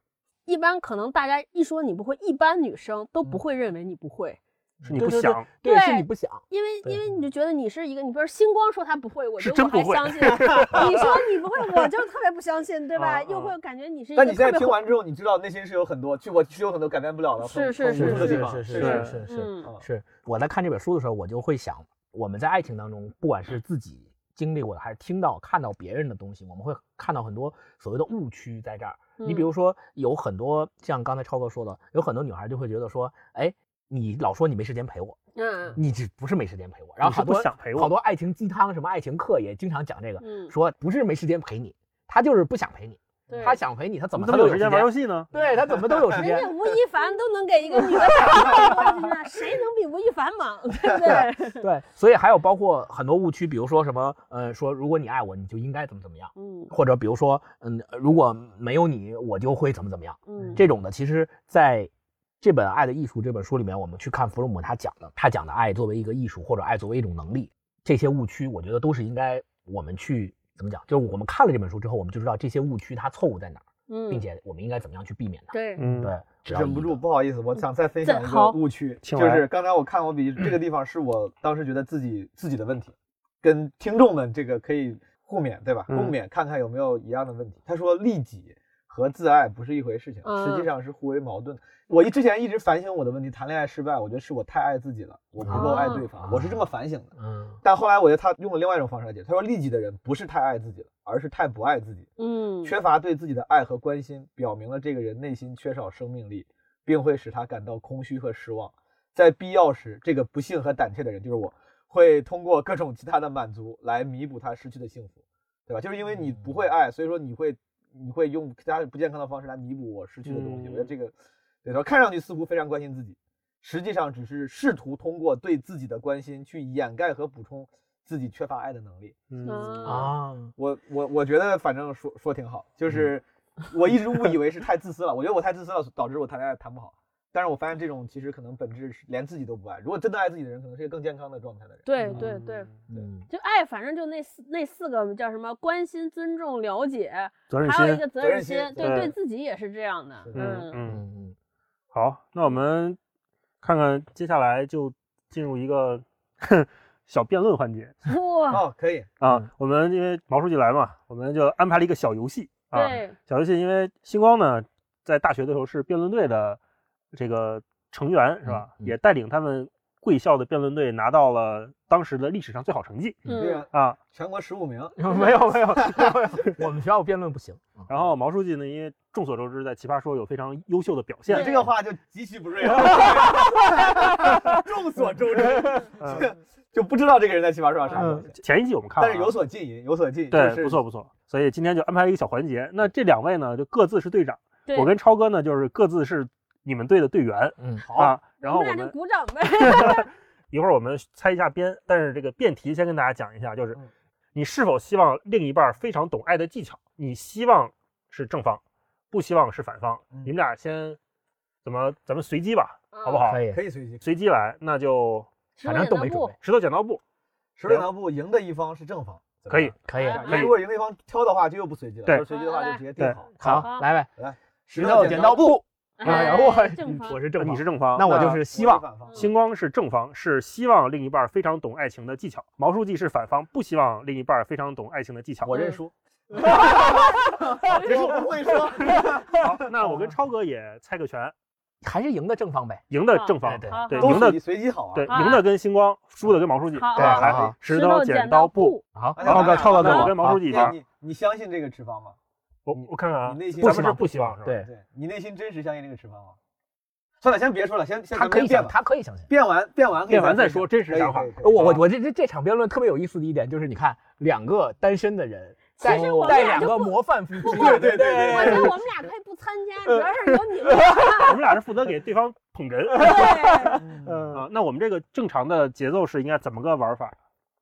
一般可能大家一说你不会，一般女生都不会认为你不会，是你对对对不想，对，是你不想，因为因为你就觉得你是一个，你比如星光说他不会，我觉得我是真不会还相信。你说你不会，我就特别不相信，对吧？啊又啊会感觉你是一但你现在听完之后，你知道内心是有很多，去我是有很多改变不了的，很是是是是。是是是是是嗯啊是。我在看这本书的时候，我就会想，我们在爱情当中，不管是自己经历过的，还是听到、看到别人的东西，我们会看到很多所谓的误区在这儿。你比嗯如说，有很多像刚才超哥说的，有很多女孩就会觉得说，哎，你老说你没时间陪我，嗯你只不是没时间陪我，然后好多想陪我好多爱情鸡汤，什么爱情课也经常讲这个，嗯，说不是没时间陪你，他就是不想陪你，他想陪你，他怎么他都有时间玩游？戏呢？对他怎么都有时间。人家吴亦凡都能给一个女的打电话，谁能比吴亦凡忙？对不对？对，所以还有包括很多误区，比如说什么，呃，说如果你爱我，你就应该怎么怎么样，嗯或者比如说，嗯，如果没有你，我就会怎么怎么样。嗯，这种的，其实在这本《爱的艺术》这本书里面，我们去看弗洛姆他讲的，他讲的爱作为一个艺术，或者爱作为一种能力，这些误区，我觉得都是应该我们去怎么讲，就是我们看了这本书之后，我们就知道这些误区它错误在哪儿。嗯，并且我们应该怎么样去避免它。对，嗯，对，忍不住，不好意思，我想再分享一个误区，就是刚才我看我笔记这个地方是我当时觉得自己自己的问题，跟听众们这个可以互勉，对吧？嗯共勉，看看有没有一样的问题。他说利己和自爱不是一回事情，嗯实际上是互为矛盾的。我一之前一直反省我的问题，谈恋爱失败，我觉得是我太爱自己了，我不够爱对方，啊我是这么反省的。嗯但后来我觉得他用了另外一种方式来解，他说利己的人不是太爱自己了，而是太不爱自己。嗯，缺乏对自己的爱和关心，表明了这个人内心缺少生命力，并会使他感到空虚和失望。在必要时，这个不幸和胆怯的人就是我，会通过各种其他的满足来弥补他失去的幸福，对吧？就是因为你不会爱，所以说你会你会用其他不健康的方式来弥补我失去的东西。嗯我觉得这个，对他？看上去似乎非常关心自己，实际上只是试图通过对自己的关心去掩盖和补充自己缺乏爱的能力。嗯啊，啊，我我我觉得反正说说挺好，就是我一直误以为是太自私了，我觉得我太自私了，导致我谈恋爱谈不好。但是我发现这种其实可能本质是连自己都不爱。如果真的爱自己的人，可能是一个更健康的状态的人。对对对，嗯就爱，反正就那四那四个叫什么？关心、尊重、了解，责任还有一个责责任任心，对对对自己也是这样的。嗯嗯，嗯，嗯嗯，好，那我们看看接下来就进入一个 小辩论环节哇，哦，可以，啊。我们因为毛书记来嘛，我们就安排了一个小游戏啊。对，小游戏，因为星光呢在大学的时候是辩论队的这个成员是吧？嗯嗯也带领他们贵校的辩论队拿到了当时的历史上最好成绩对嗯，啊，啊。全国十五名，没有没有没有，我们学校辩论不行。然后毛书记呢，因为众所周知，在奇葩说有非常优秀的表现你，这个话就极其不 对啊。众所周知，嗯就就不知道这个人在奇葩说上啥前一季我们看了啊，但是有所进淫，有所进，对，就是不错不错。所以今天就安排了一个小环节。那这两位呢，就各自是队长，对，我跟超哥呢，就是各自是你们队的队员嗯，好，啊。然后我们鼓掌呗。一会儿我们猜一下边，但是这个辩题先跟大家讲一下，就是嗯你是否希望另一半非常懂爱的技巧？你希望是正方，不希望是反方。嗯你们俩先怎么咱们随机吧，好不好？可以，可以随机。随机来，那就反正都没准备，石头剪刀布，石头剪刀布赢的一方是正方，可以可以那如果赢的一方挑的话，就又不随机了。对随机的话，就直接定好。好，来呗，来石头剪刀布。哎呀，我正方我是正方，你是正方，那我就是希望。反方。星光是正方，是希望另一半非常懂爱情的技巧；毛书记是反方，不希望另一半非常懂爱情的技巧。我认输。这是我不会说，好，那我跟超哥也猜个拳，还是赢的正方呗。赢的正方，对对，赢的随机好啊。对，赢的跟星光，输的跟毛书记。对还好好石头剪刀布，，好，哎超哥，超哥跟我那我跟毛书记一那边。你你相信这个持方吗？我我看看啊你，内心咱们是不希望不希望是吧？对，对你内心真实相信这个吃饭吗？算了，先别说了，先先他可以想，辩吧。他可以相信。变完变完可以辩完再说真实想法我我我这这这场辩论特别有意思的一点就是，你看两个单身的人带其实我带两个模范夫妻，对对对对我觉得我们俩可以不参加，主要是有你们俩。我们俩是负责给对方捧哏。对，嗯啊，那我们这个正常的节奏是应该怎么个玩法？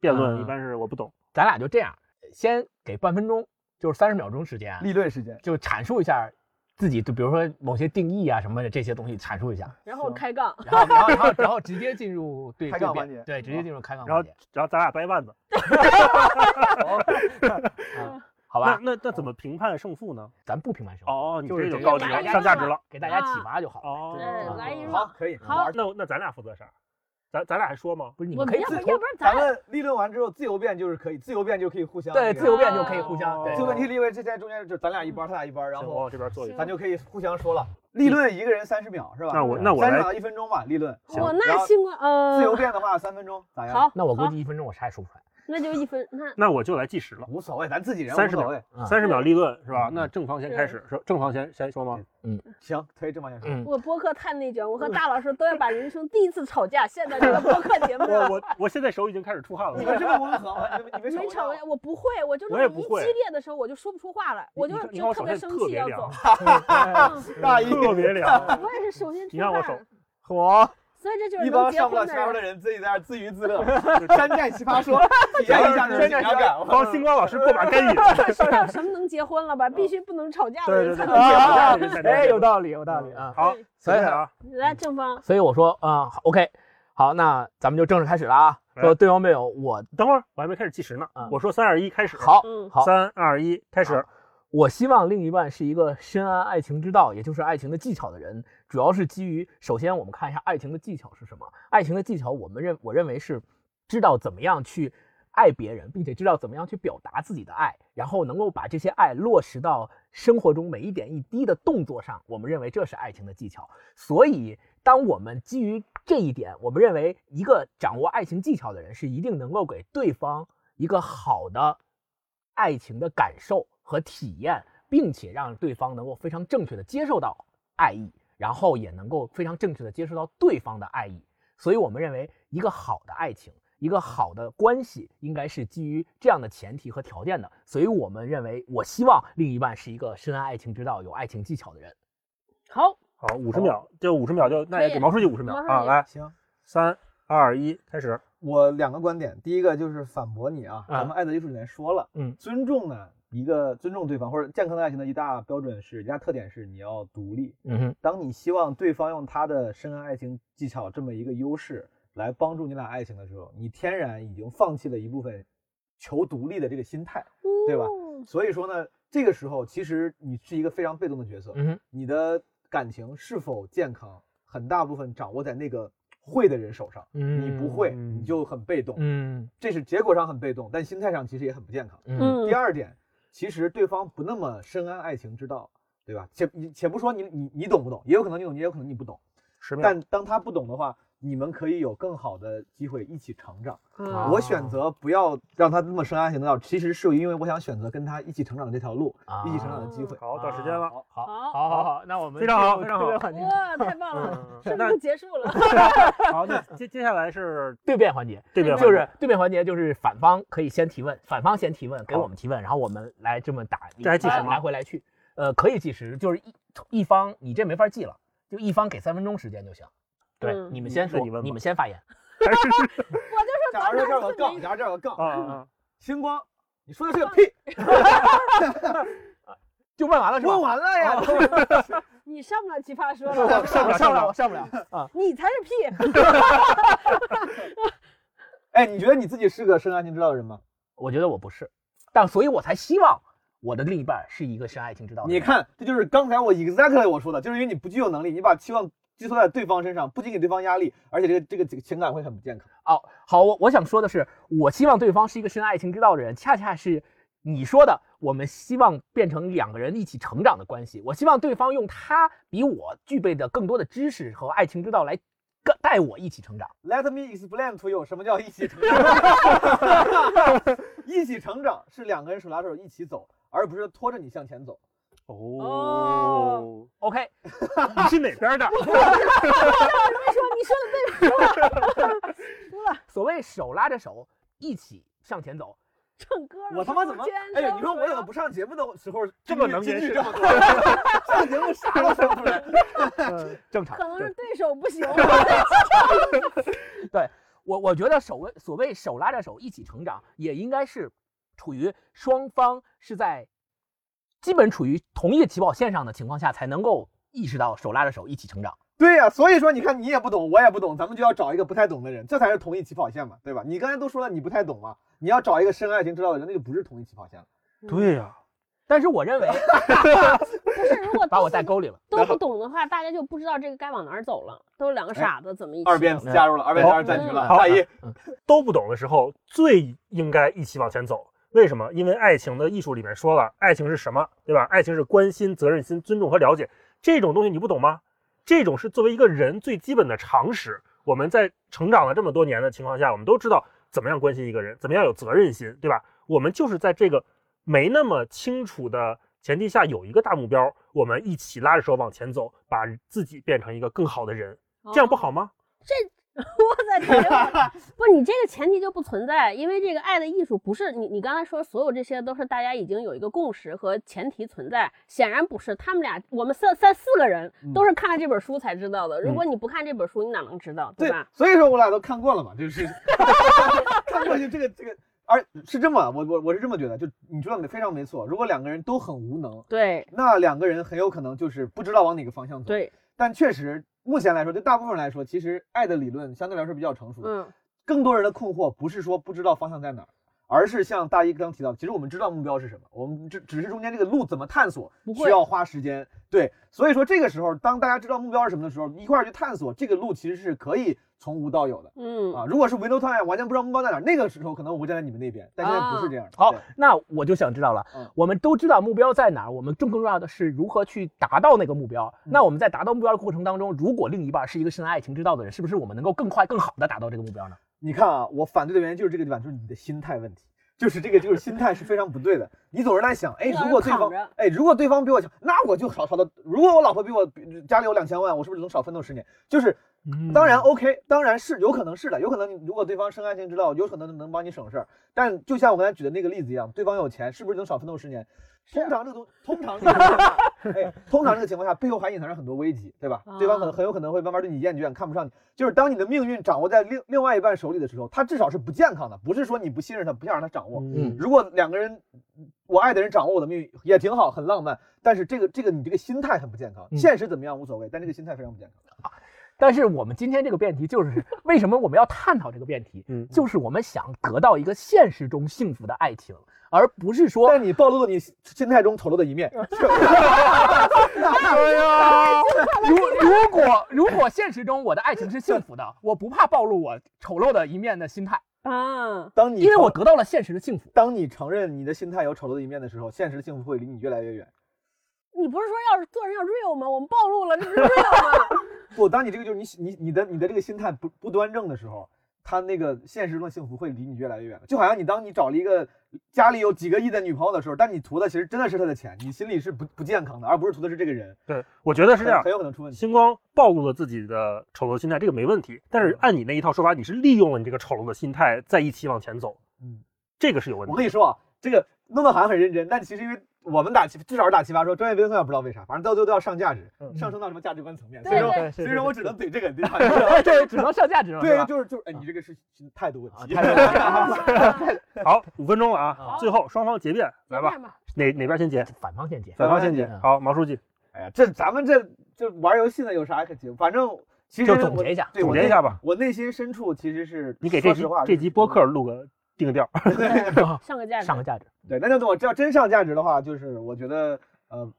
辩论嗯一般是我不懂，咱俩就这样，先给半分钟，就是三十秒钟时间，立论时间。就阐述一下自己，就比如说某些定义啊什么的这些东西阐述一下，然后开杠，然后然后然后然后直接进入 对开杠环节对，直接进入开杠环节，然后咱俩掰腕子。啊好吧？那那那怎么评判胜负呢？咱不评判胜负，哦，你就是这就高级了，上价值了。给大家启发就好了。哦对，来一好，可以。好那那咱俩负责啥？咱咱俩还说吗？不是你我们们可以自要不要不然咱咱们立论完之后，自由辩就是可以，自由辩就可以互相对自由辩就可以互相哦对自由辩题立位，这在中间就咱俩一班，他俩一班，然后这边坐一。咱就可以互相说了。立论一个人三十秒是吧？那我那我来三十秒一分钟吧，立论。行我然后那星光自由呃，辩的话三分钟咋样？好，那我估计一分钟我啥也说不出来。那就一分，那那我就来计时了，无所谓，咱自己人三十秒三十秒立论是吧？嗯那正方先开始，说正方先先说吗？嗯行，可以正方先说。嗯，我播客太内卷，我和大老师都要把人生第一次吵架现在这个播客节目我。我我现在手已经开始出汗了。你们这么温和吗？你们你们没吵架，我不会，我就是一激烈的时候我就说不出话来，我就就特别生气要走。嗯 大意特别凉。我也是手心出你看我手，我所以这就是一帮上不了婚的人。自己在那儿自娱自乐，山寨奇葩说，体验一下这种紧张感。帮星光老师过把干瘾。还有什么能结婚了吧？必须不能吵架的对对对，人才能结婚。哎，有道理，有道理啊。好，所以来，正方，所以我说啊、，OK，好，那咱们就正式开始了啊。说对方辩友，我等会儿我还没开始计时呢嗯。我说三二一开始。，好，嗯好，三二一开始。我希望另一半是一个深谙爱情之道，也就是爱情的技巧的人。主要是基于，首先我们看一下爱情的技巧是什么。爱情的技巧，我们认我认为是知道怎么样去爱别人，并且知道怎么样去表达自己的爱，然后能够把这些爱落实到生活中每一点一滴的动作上。我们认为这是爱情的技巧。所以，当我们基于这一点，我们认为一个掌握爱情技巧的人是一定能够给对方一个好的爱情的感受。和体验，并且让对方能够非常正确的接受到爱意，然后也能够非常正确的接受到对方的爱意。所以，我们认为一个好的爱情，一个好的关系，应该是基于这样的前提和条件的。所以我们认为，我希望另一半是一个深谙爱情之道、有爱情技巧的人。好，好，五十秒，就五十秒，就那也给毛书记五十秒啊！来，行，三二一，开始。我两个观点，第一个就是反驳你啊，咱们《爱的艺术》里面说了，嗯，尊重呢。一个尊重对方或者健康的爱情的一大标准是，一大特点是你要独立。嗯哼，当你希望对方用他的深谙爱情技巧这么一个优势来帮助你俩爱情的时候，你天然已经放弃了一部分求独立的这个心态，对吧？所以说呢，这个时候其实你是一个非常被动的角色。嗯哼，你的感情是否健康，很大部分掌握在那个会的人手上。嗯，你不会，你就很被动。嗯，这是结果上很被动，但心态上其实也很不健康。嗯，第二点。其实对方不那么深谙爱情之道，对吧？且且不说你你你懂不懂，也有可能你懂，也有可能你不懂。但当他不懂的话。你们可以有更好的机会一起成长。我选择不要让他那么生涯型的道，其实是因为我想选择跟他一起成长的这条路，一起成长的机会。好，到时间了。好，好，好，好，好，那我们非常好，非常好。哇，太棒了，是不是结束了？好，那接接下来是 对辩环节，对辩就是对辩环节，就是反方可以先提问，反方先提问，给我们提问，然后我们来这么打，这还计时吗？来回来去，呃，可以计时，就是一一方你这没法记了，就一方给三分钟时间就行。对，你们先说，你们先发言。我就说，假如说这有个杠，假如这有个杠啊，星光，你说的是个 屁，就问完了是吧？问完了呀，你上不了奇葩说了，上不了，上不了，上不了啊！你才是屁。哎，你觉得你自己是个深爱情之道的人吗？我觉得我不是，但所以我才希望我的另一半是一个深爱情之道。你看，这就是刚才我 exactly 我说的，就是因为你不具有能力，你把期望。寄托在对方身上，不仅给对方压力，而且这个这个这个情感会很不健康。哦，好，我我想说的是，我希望对方是一个深爱情之道的人，恰恰是你说的，我们希望变成两个人一起成长的关系。我希望对方用他比我具备的更多的知识和爱情之道来带我一起成长。Let me explain to you 什么叫一起成长。一起成长是两个人手拉手一起走，而不是拖着你向前走。哦，OK，你是哪边的？我说你说的对。输了。所谓手拉着手一起向前走，唱歌。我他妈怎么？哎，你说我怎么不上节目的时候这么能演？这么 多？上节目啥都说出来。正常。可能是对手不行。对我，我觉得所谓所谓手拉着手一起成长，也应该是处于双方是在。基本处于同一个起跑线上的情况下，才能够意识到手拉着手一起成长。对呀，所以说你看，你也不懂，我也不懂，咱们就要找一个不太懂的人，这才是同一起跑线嘛，对吧？你刚才都说了，你不太懂嘛，你要找一个深爱情知道的人，那就不是同一起跑线了。对呀，但是我认为，不是，如果把我带沟里了，都不懂的话，大家就不知道这个该往哪儿走了，都是两个傻子，怎么一起？二辩加入了，二辩加入战局了。大一都不懂的时候，最应该一起往前走。为什么？因为爱情的艺术里面说了，爱情是什么，对吧？爱情是关心、责任心、尊重和了解。这种东西你不懂吗？这种是作为一个人最基本的常识。我们在成长了这么多年的情况下，我们都知道怎么样关心一个人，怎么样有责任心，对吧？我们就是在这个没那么清楚的前提下，有一个大目标，我们一起拉着手往前走，把自己变成一个更好的人，这样不好吗？这。我在天，不，你这个前提就不存在，因为这个爱的艺术不是你，你刚才说所有这些都是大家已经有一个共识和前提存在，显然不是。他们俩，我们三三四个人都是看了这本书才知道的。如果你不看这本书，你哪能知道，对吧？所以说我俩都看过了嘛，就是 看过就这个这个，而是这么，我我我是这么觉得，就你说的非常没错。如果两个人都很无能，对，那两个人很有可能就是不知道往哪个方向走。对，但确实。目前来说，对大部分人来说，其实爱的理论相对来说比较成熟。嗯，更多人的困惑不是说不知道方向在哪儿，而是像大一刚提到的，其实我们知道目标是什么，我们只只是中间这个路怎么探索需要花时间。对，所以说这个时候，当大家知道目标是什么的时候，一块儿去探索这个路，其实是可以从无到有的嗯啊。如果是 Windows Time 完全不知道目标在哪儿，那个时候可能我会站在你们那边，但现在不是这样的。好，那我就想知道了嗯，我们都知道目标在哪儿，我们更更重要的是如何去达到那个目标。嗯那我们在达到目标的过程当中，如果另一半是一个深谙爱情之道的人，是不是我们能够更快、更好的达到这个目标呢？你看啊，我反对的原因就是这个地方，就是你的心态问题，就是这个就是心态是非常不对的。你总是在想，哎，如果对方哎，如果对方比我强，那我就少少的。如果我老婆比我家里有两千万，我是不是能少奋斗十年？就是当然 OK，当然是有可能是的，有可能如果对方深爱情之道，有可能能帮你省事儿。但就像我刚才举的那个例子一样，对方有钱，是不是能少奋斗十年？通常这个东，通常这个 情况下，哎，通常这个情况下，背后还隐藏着很多危机，对吧？对方可能啊很有可能会慢慢对你厌倦，看不上你。就是当你的命运掌握在另另外一半手里的时候，他至少是不健康的，不是说你不信任他，不想让他掌握。嗯如果两个人，我爱的人掌握我的命运也挺好，很浪漫，但是这个这个你这个心态很不健康。嗯现实怎么样无所谓，但这个心态非常不健康。但是我们今天这个辩题就是为什么我们要探讨这个辩题？嗯就是我们想得到一个现实中幸福的爱情，而不是说但你暴露了你心态中丑陋的一面。哎呀，如如果如果现实中我的爱情是幸福的，我不怕暴露我丑陋的一面的心态，啊，当你因为我承得到了现实的幸福。当你承认你的心态有丑陋的一面的时候，现实的幸福会离你越来越远。你不是说要是做人要 real 吗？我们暴露了，这不是 real 吗？不，当你这个就是你你你的你的这个心态不不端正的时候，他那个现实中的幸福会离你越来越远。就好像你当你找了一个家里有几个亿的女朋友的时候，但你图的其实真的是她的钱，你心里是不不健康的，而不是图的是这个人，对，我觉得是这样很很。有可能出问题。星光暴露了自己的丑陋心态，这个没问题。但是按你那一套说法，你是利用了你这个丑陋的心态，在一起往前走，嗯，这个是有问题。我跟你说啊，这个弄得好像很认真，但其实因为我们打奇至少是打奇葩说，专业评论也不知道为啥，反正到最后都要上价值，嗯上升到什么价值观层面。所以说，对所以说我只能怼这个，对吧？对，只能上价值了，对，就是就是，哎，你这个是态度问题。态度问题 好，五分钟了啊，最后双方结辩，来吧，哪哪边先结？反方先结。反方先结嗯。好，毛书记哎呀，这咱们这这玩游戏呢，有啥可结？反正其实就总结一下总结一下吧。我内心深处其实是，你给这集这集播客录个定个调。上个价值，上个价值。对，那就我这要真上价值的话，就是我觉得呃，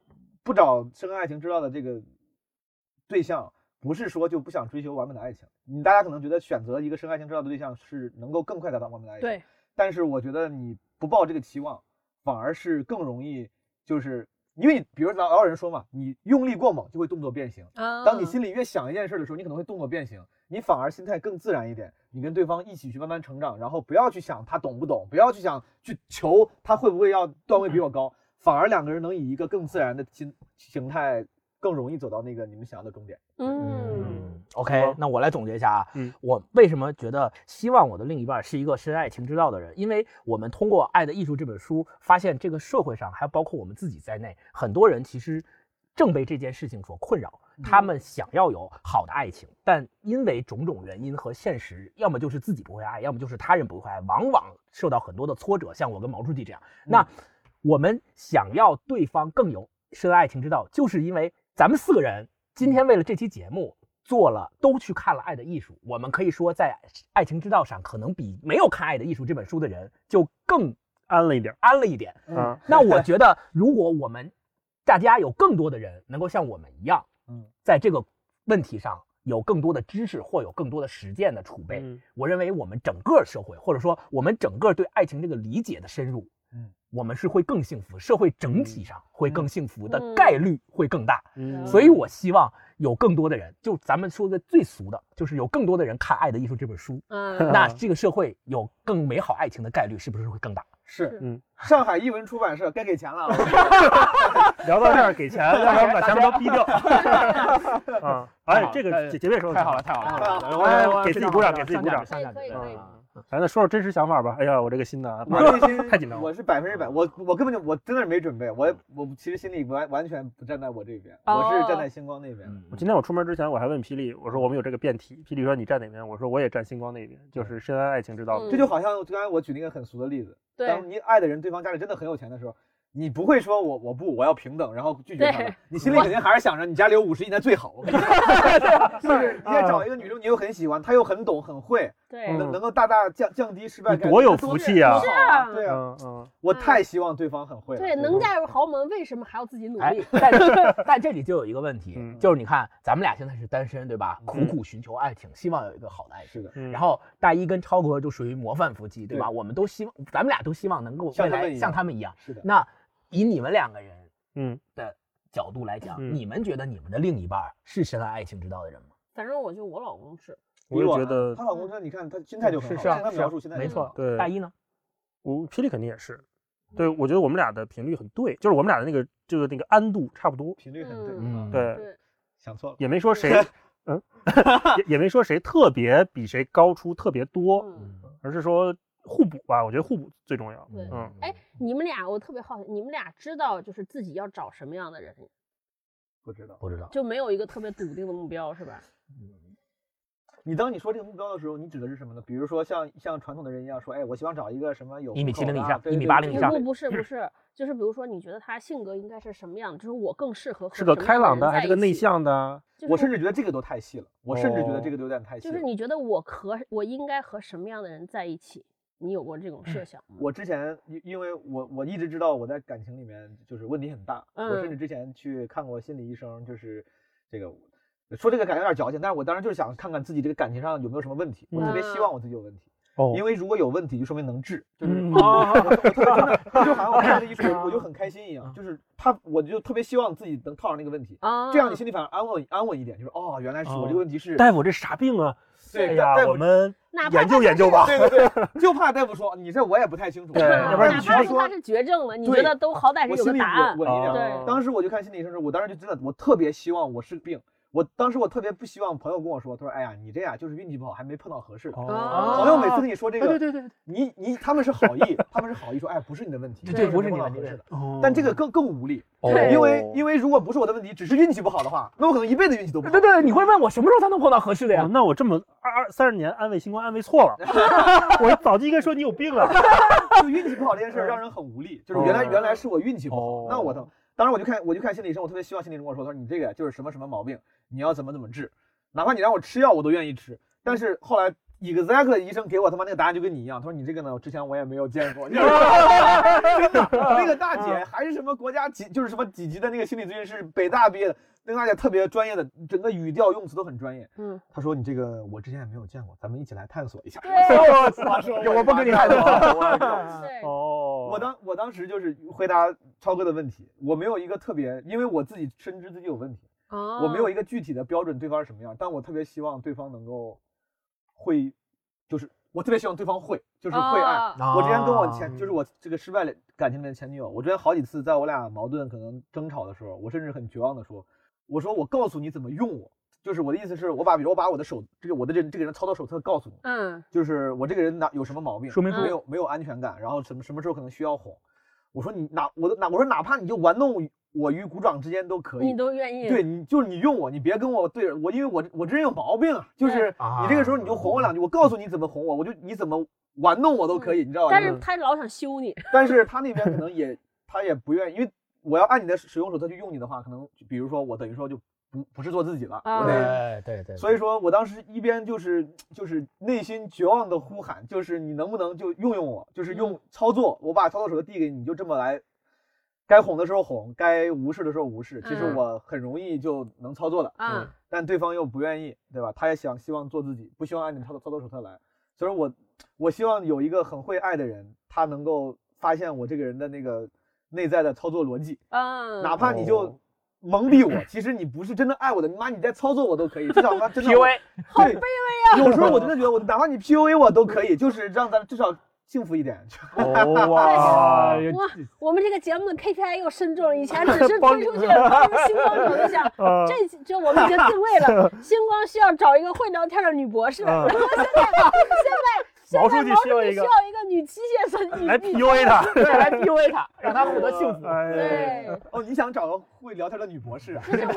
不找深爱情之道的这个对象，不是说就不想追求完美的爱情。你大家可能觉得选择一个深爱情之道的对象是能够更快达到完美的爱情，对，但是我觉得你不抱这个期望，反而是更容易，就是因为你比如老老有人说嘛，你用力过猛就会动作变形。啊，当你心里越想一件事的时候，你可能会动作变形，你反而心态更自然一点。你跟对方一起去慢慢成长，然后不要去想他懂不懂，不要去想去求他会不会要段位比我高，反而两个人能以一个更自然的心形态，更容易走到那个你们想要的终点。嗯，，OK，那我来总结一下啊，嗯我为什么觉得希望我的另一半是一个深爱情之道的人？因为我们通过《爱的艺术》这本书，发现这个社会上，还包括我们自己在内，很多人其实正被这件事情所困扰。他们想要有好的爱情，但因为种种原因和现实，要么就是自己不会爱，要么就是他人不会爱，往往受到很多的挫折。像我跟毛书记这样，那我们想要对方更有深爱情之道，就是因为咱们四个人今天为了这期节目做了，都去看了《爱的艺术》，我们可以说在爱情之道上，可能比没有看《爱的艺术》这本书的人就更安了一点安了一点。嗯，那我 觉得，如果我们大家有更多的人能够像我们一样，嗯，在这个问题上有更多的知识或有更多的实践的储备，嗯。我认为我们整个社会，或者说我们整个对爱情这个理解的深入，嗯，我们是会更幸福，社会整体上会更幸福的嗯。概率会更大。嗯。所以我希望有更多的人，就咱们说的最俗的，就是有更多的人看《爱的艺术》这本书，嗯，那这个社会有更美好爱情的概率是不是会更大？是，嗯，上海译文出版社该给钱了。聊到这儿给钱，要不然我们把前面都逼掉。啊，哎，这个结结尾说的太好了，太好太了！给自己鼓掌给自己鼓掌上价值可以可以可以啊咱再说说真实想法吧。哎呀，我这个心呐，我内 心太紧张了我是百分之百，我我根本就我真的是没准备，我我其实心里完完全不站在我这边，我是站在星光那边。嗯我今天我出门之前我还问霹雳，我说我们有这个辩题，霹雳说你站哪边？我说我也站星光那边，就是深谙爱情之道。嗯这就好像刚才我举那个很俗的例子，对当你爱的人对方家里真的很有钱的时候，你不会说我我不我要平等，然后拒绝他们，你心里肯定还是想着你家里有五十亿那最好。我跟你说就是你也找一个女生，你又很喜欢，她又很懂很会，对，嗯能能够大大降降低失败概率，你多有福气啊多好啊对啊，我太希望对方很会了。对，能嫁入豪门，为什么还要自己努哎力？，但但这里就有一个问题，嗯就是你看咱们俩现在是单身，对吧？苦嗯苦寻求爱情，希望有一个好的爱情。是的，嗯然后大一跟超哥就属于模范夫妻，对吧？我们都希望，咱们俩都希望能够未来像他们一样像他们一样。是的。那以你们两个人嗯的角度来讲，嗯你们觉得你们的另一半是深谙爱情之道的人吗？反正我觉得我老公是，我也觉得她老公他，你看他心态就很好，是是啊听她描述心态没错。对大一呢？我霹雳肯定也是，对我觉得我们俩的频率很对，就是我们俩的那个就是那个安度差不多，频率很对，嗯对对，想错了。也没说谁，嗯，也也没说谁特别比谁高出特别多，嗯，而是说互补吧，我觉得互补最重要。对嗯，哎，你们俩我特别好奇，你们俩知道就是自己要找什么样的人，不知道。不知道。就没有一个特别笃定的目标是吧？嗯你当你说这个目标的时候，你指的是什么呢？比如说像像传统的人一样说，哎，我希望找一个什么有一米70户口的以下一米啊对对80以下不不不是不是，就是比如说你觉得他性格应该是什么样，就是我更适合和是个开朗的还是个内？向的？就是我甚至觉得这个都太细了，我甚至觉得哦这个都有点太细了。就是你觉得我和我应该和什么样的人在一起？你有过这种设想吗？我之前因因为我我一直知道我在感情里面就是问题很大，我甚嗯。至之前去看过心理医生，就是这个说这个感觉有点矫情，但是我当时就是想看看自己这个感情上有没有什么问题，我特别希望我自己有问题，哦。因为如果有问题就说明能治，就是 啊就好像我看了医生我就很开心一样，就是他我就特别希望自己能套上那个问题，啊，这样你心里反而安稳安稳一点，就是哦原来是我这个问题是大夫，这啥病啊？对哎呀我们研究研究吧。对对对，就怕大夫说你这我也不太清楚，对要不然哪怕是他是绝症了，你觉对得都好歹是有我心里个答案。稳稳一点。对当时我就看心理医生说，我当时就真的，我特别希望我是病。我当时我特别不希望朋友跟我说，他说：“哎呀，你这呀就是运气不好，还没碰到合适的。哦朋友每次跟你说这个，对对对对，你你他们是好意，他们是好意说，哎，不是你的问题，对就不是你的问题碰到合适的。哦但这个更更无力，对因为因为如果不是我的问题，只是运气不好的话，那我可能一辈子运气都不好。对对，你会问我什么时候才能碰到合适的呀哦？那我这么二二三十年安慰新冠安慰错了，我早就应该说你有病了。就运气不好这件事让人很无力，就是原来哦原来是我运气不好哦，那我等当时我就看我就看心理医生，我特别希望心理医生跟我说，他说你这个就是什么什么毛病，你要怎么怎么治，哪怕你让我吃药我都愿意吃。但是后来 exactly 医生给我他妈那个答案就跟你一样，他说你这个呢，之前我也没有见过，真的，那个大姐还是什么国家几就是什么几级的那个心理咨询师，北大毕业的，那个大姐特别专业的，整个语调用词都很专业。嗯，她说你这个我之前也没有见过，咱们一起来探索一下。对 我操 我不跟你探索哦，我当我当时就是回答超哥的问题，我没有一个特别，因为我自己深知自己有问题，哦，我没有一个具体的标准对方是什么样，但我特别希望对方能够会，就是我特别希望对方会，就是会爱。哦。我之前跟我啊前就是我这个失败的感情里面的前女友，我之前好几次在我俩矛盾可能争吵的时候，我甚至很绝望的说，我说我告诉你怎么用我，就是我的意思是我把比如我把我的手这个我的这这个人操作手册告诉你，嗯。就是我这个人哪有什么毛病，说明书没有没有安全感，然后什么什么时候可能需要哄。我说你哪我都哪我说哪怕你就玩弄我与鼓掌之间都可以你，都愿意对你就是你用我，你别跟我对着我，因为我我这人有毛病啊，就是你这个时候你就哄我两句，我告诉你怎么哄我，我就你怎么玩弄我都可以，你知道吧？但是他老想修你，但是他那边可能也他也不愿意，因为我要按你的使用手册去用你的话，可能比如说我等于说就不不是做自己了，啊我得对对对，所以说我当时一边就是就是内心绝望的呼喊，就是你能不能就用用我，就是用操作，我把操作手册递给你，你就这么来，该哄的时候哄，该无视的时候无视。其实嗯我很容易就能操作的，嗯，但对方又不愿意，对吧？他也想希望做自己，不希望按你操作操作手册来。所以说我我希望有一个很会爱的人，他能够发现我这个人的那个内在的操作逻辑，嗯，哪怕你就哦蒙蔽我，其实你不是真的爱我的，你妈你在操作我都可以，至少他真的 PUA 好卑微啊，有时候我真的觉得我哪怕你 PUA 我都可以，就是让咱至少幸福一点。哦哇，哇，我们这个节目的 KPI 又深重了，以前 只是推出去帮助 星光找对象，啊这这我们已经定位了，星光需要找一个会聊天的女博士，然啊后现在现在毛书记毛需要一个需要一个女机械设计来女 PUA 他。对，来 PUA 他，让他获得幸福。哎对，哦，你想找个会聊天的女博士啊？这是我，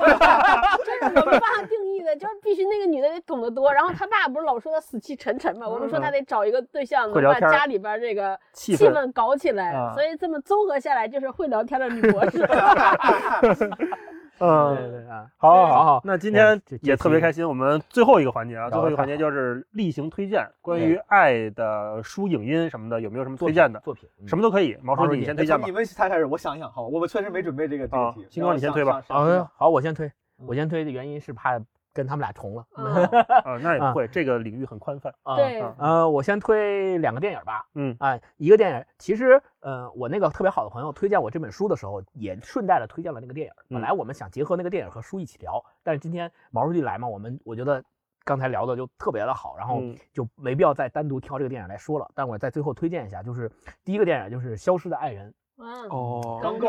这是我们帮他定义的，就是必须那个女的得懂得多。然后他爸不是老说他死气沉沉嘛，我们说他得找一个对象把家里边这个气氛氛搞起来。啊所以这么综合下来，就是会聊天的女博士。对嗯，对啊，好，好，好好那今天也特别开心。我们最后一个环节啊，最后一个环节就是例行推荐，关于爱的书、影音什么的，有没有什么推荐的？作品，嗯什么都可以。毛书记，毛书记你先推荐吧你。们才开始，我想想，好，我们确实没准备这个这啊个题。星光你先推吧然后上上啊，好，我先推，我先推的原因是怕跟他们俩重了。嗯 啊，那也不会，这个领域很宽泛。啊呃，我先推两个电影吧。嗯啊，一个电影，其实呃，我那个特别好的朋友推荐我这本书的时候，也顺带的推荐了那个电影。本嗯来我们想结合那个电影和书一起聊，但是今天毛书记来嘛，我们我觉得刚才聊的就特别的好，然后嗯就没必要再单独挑这个电影来说了。但我在最后推荐一下，就是第一个电影就是《消失的爱人》，嗯，哦刚够，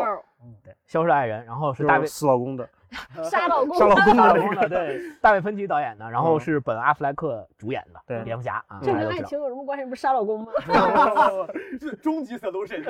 对，《消失的爱人》，然后是大卫就是死老公的，杀老公，杀老公大的那个。卫对，大卫芬奇导演的，然后嗯是本阿弗莱克主演的对蝙蝠侠啊，这跟。爱情有什么关系？不是杀老公吗？这终极 solution。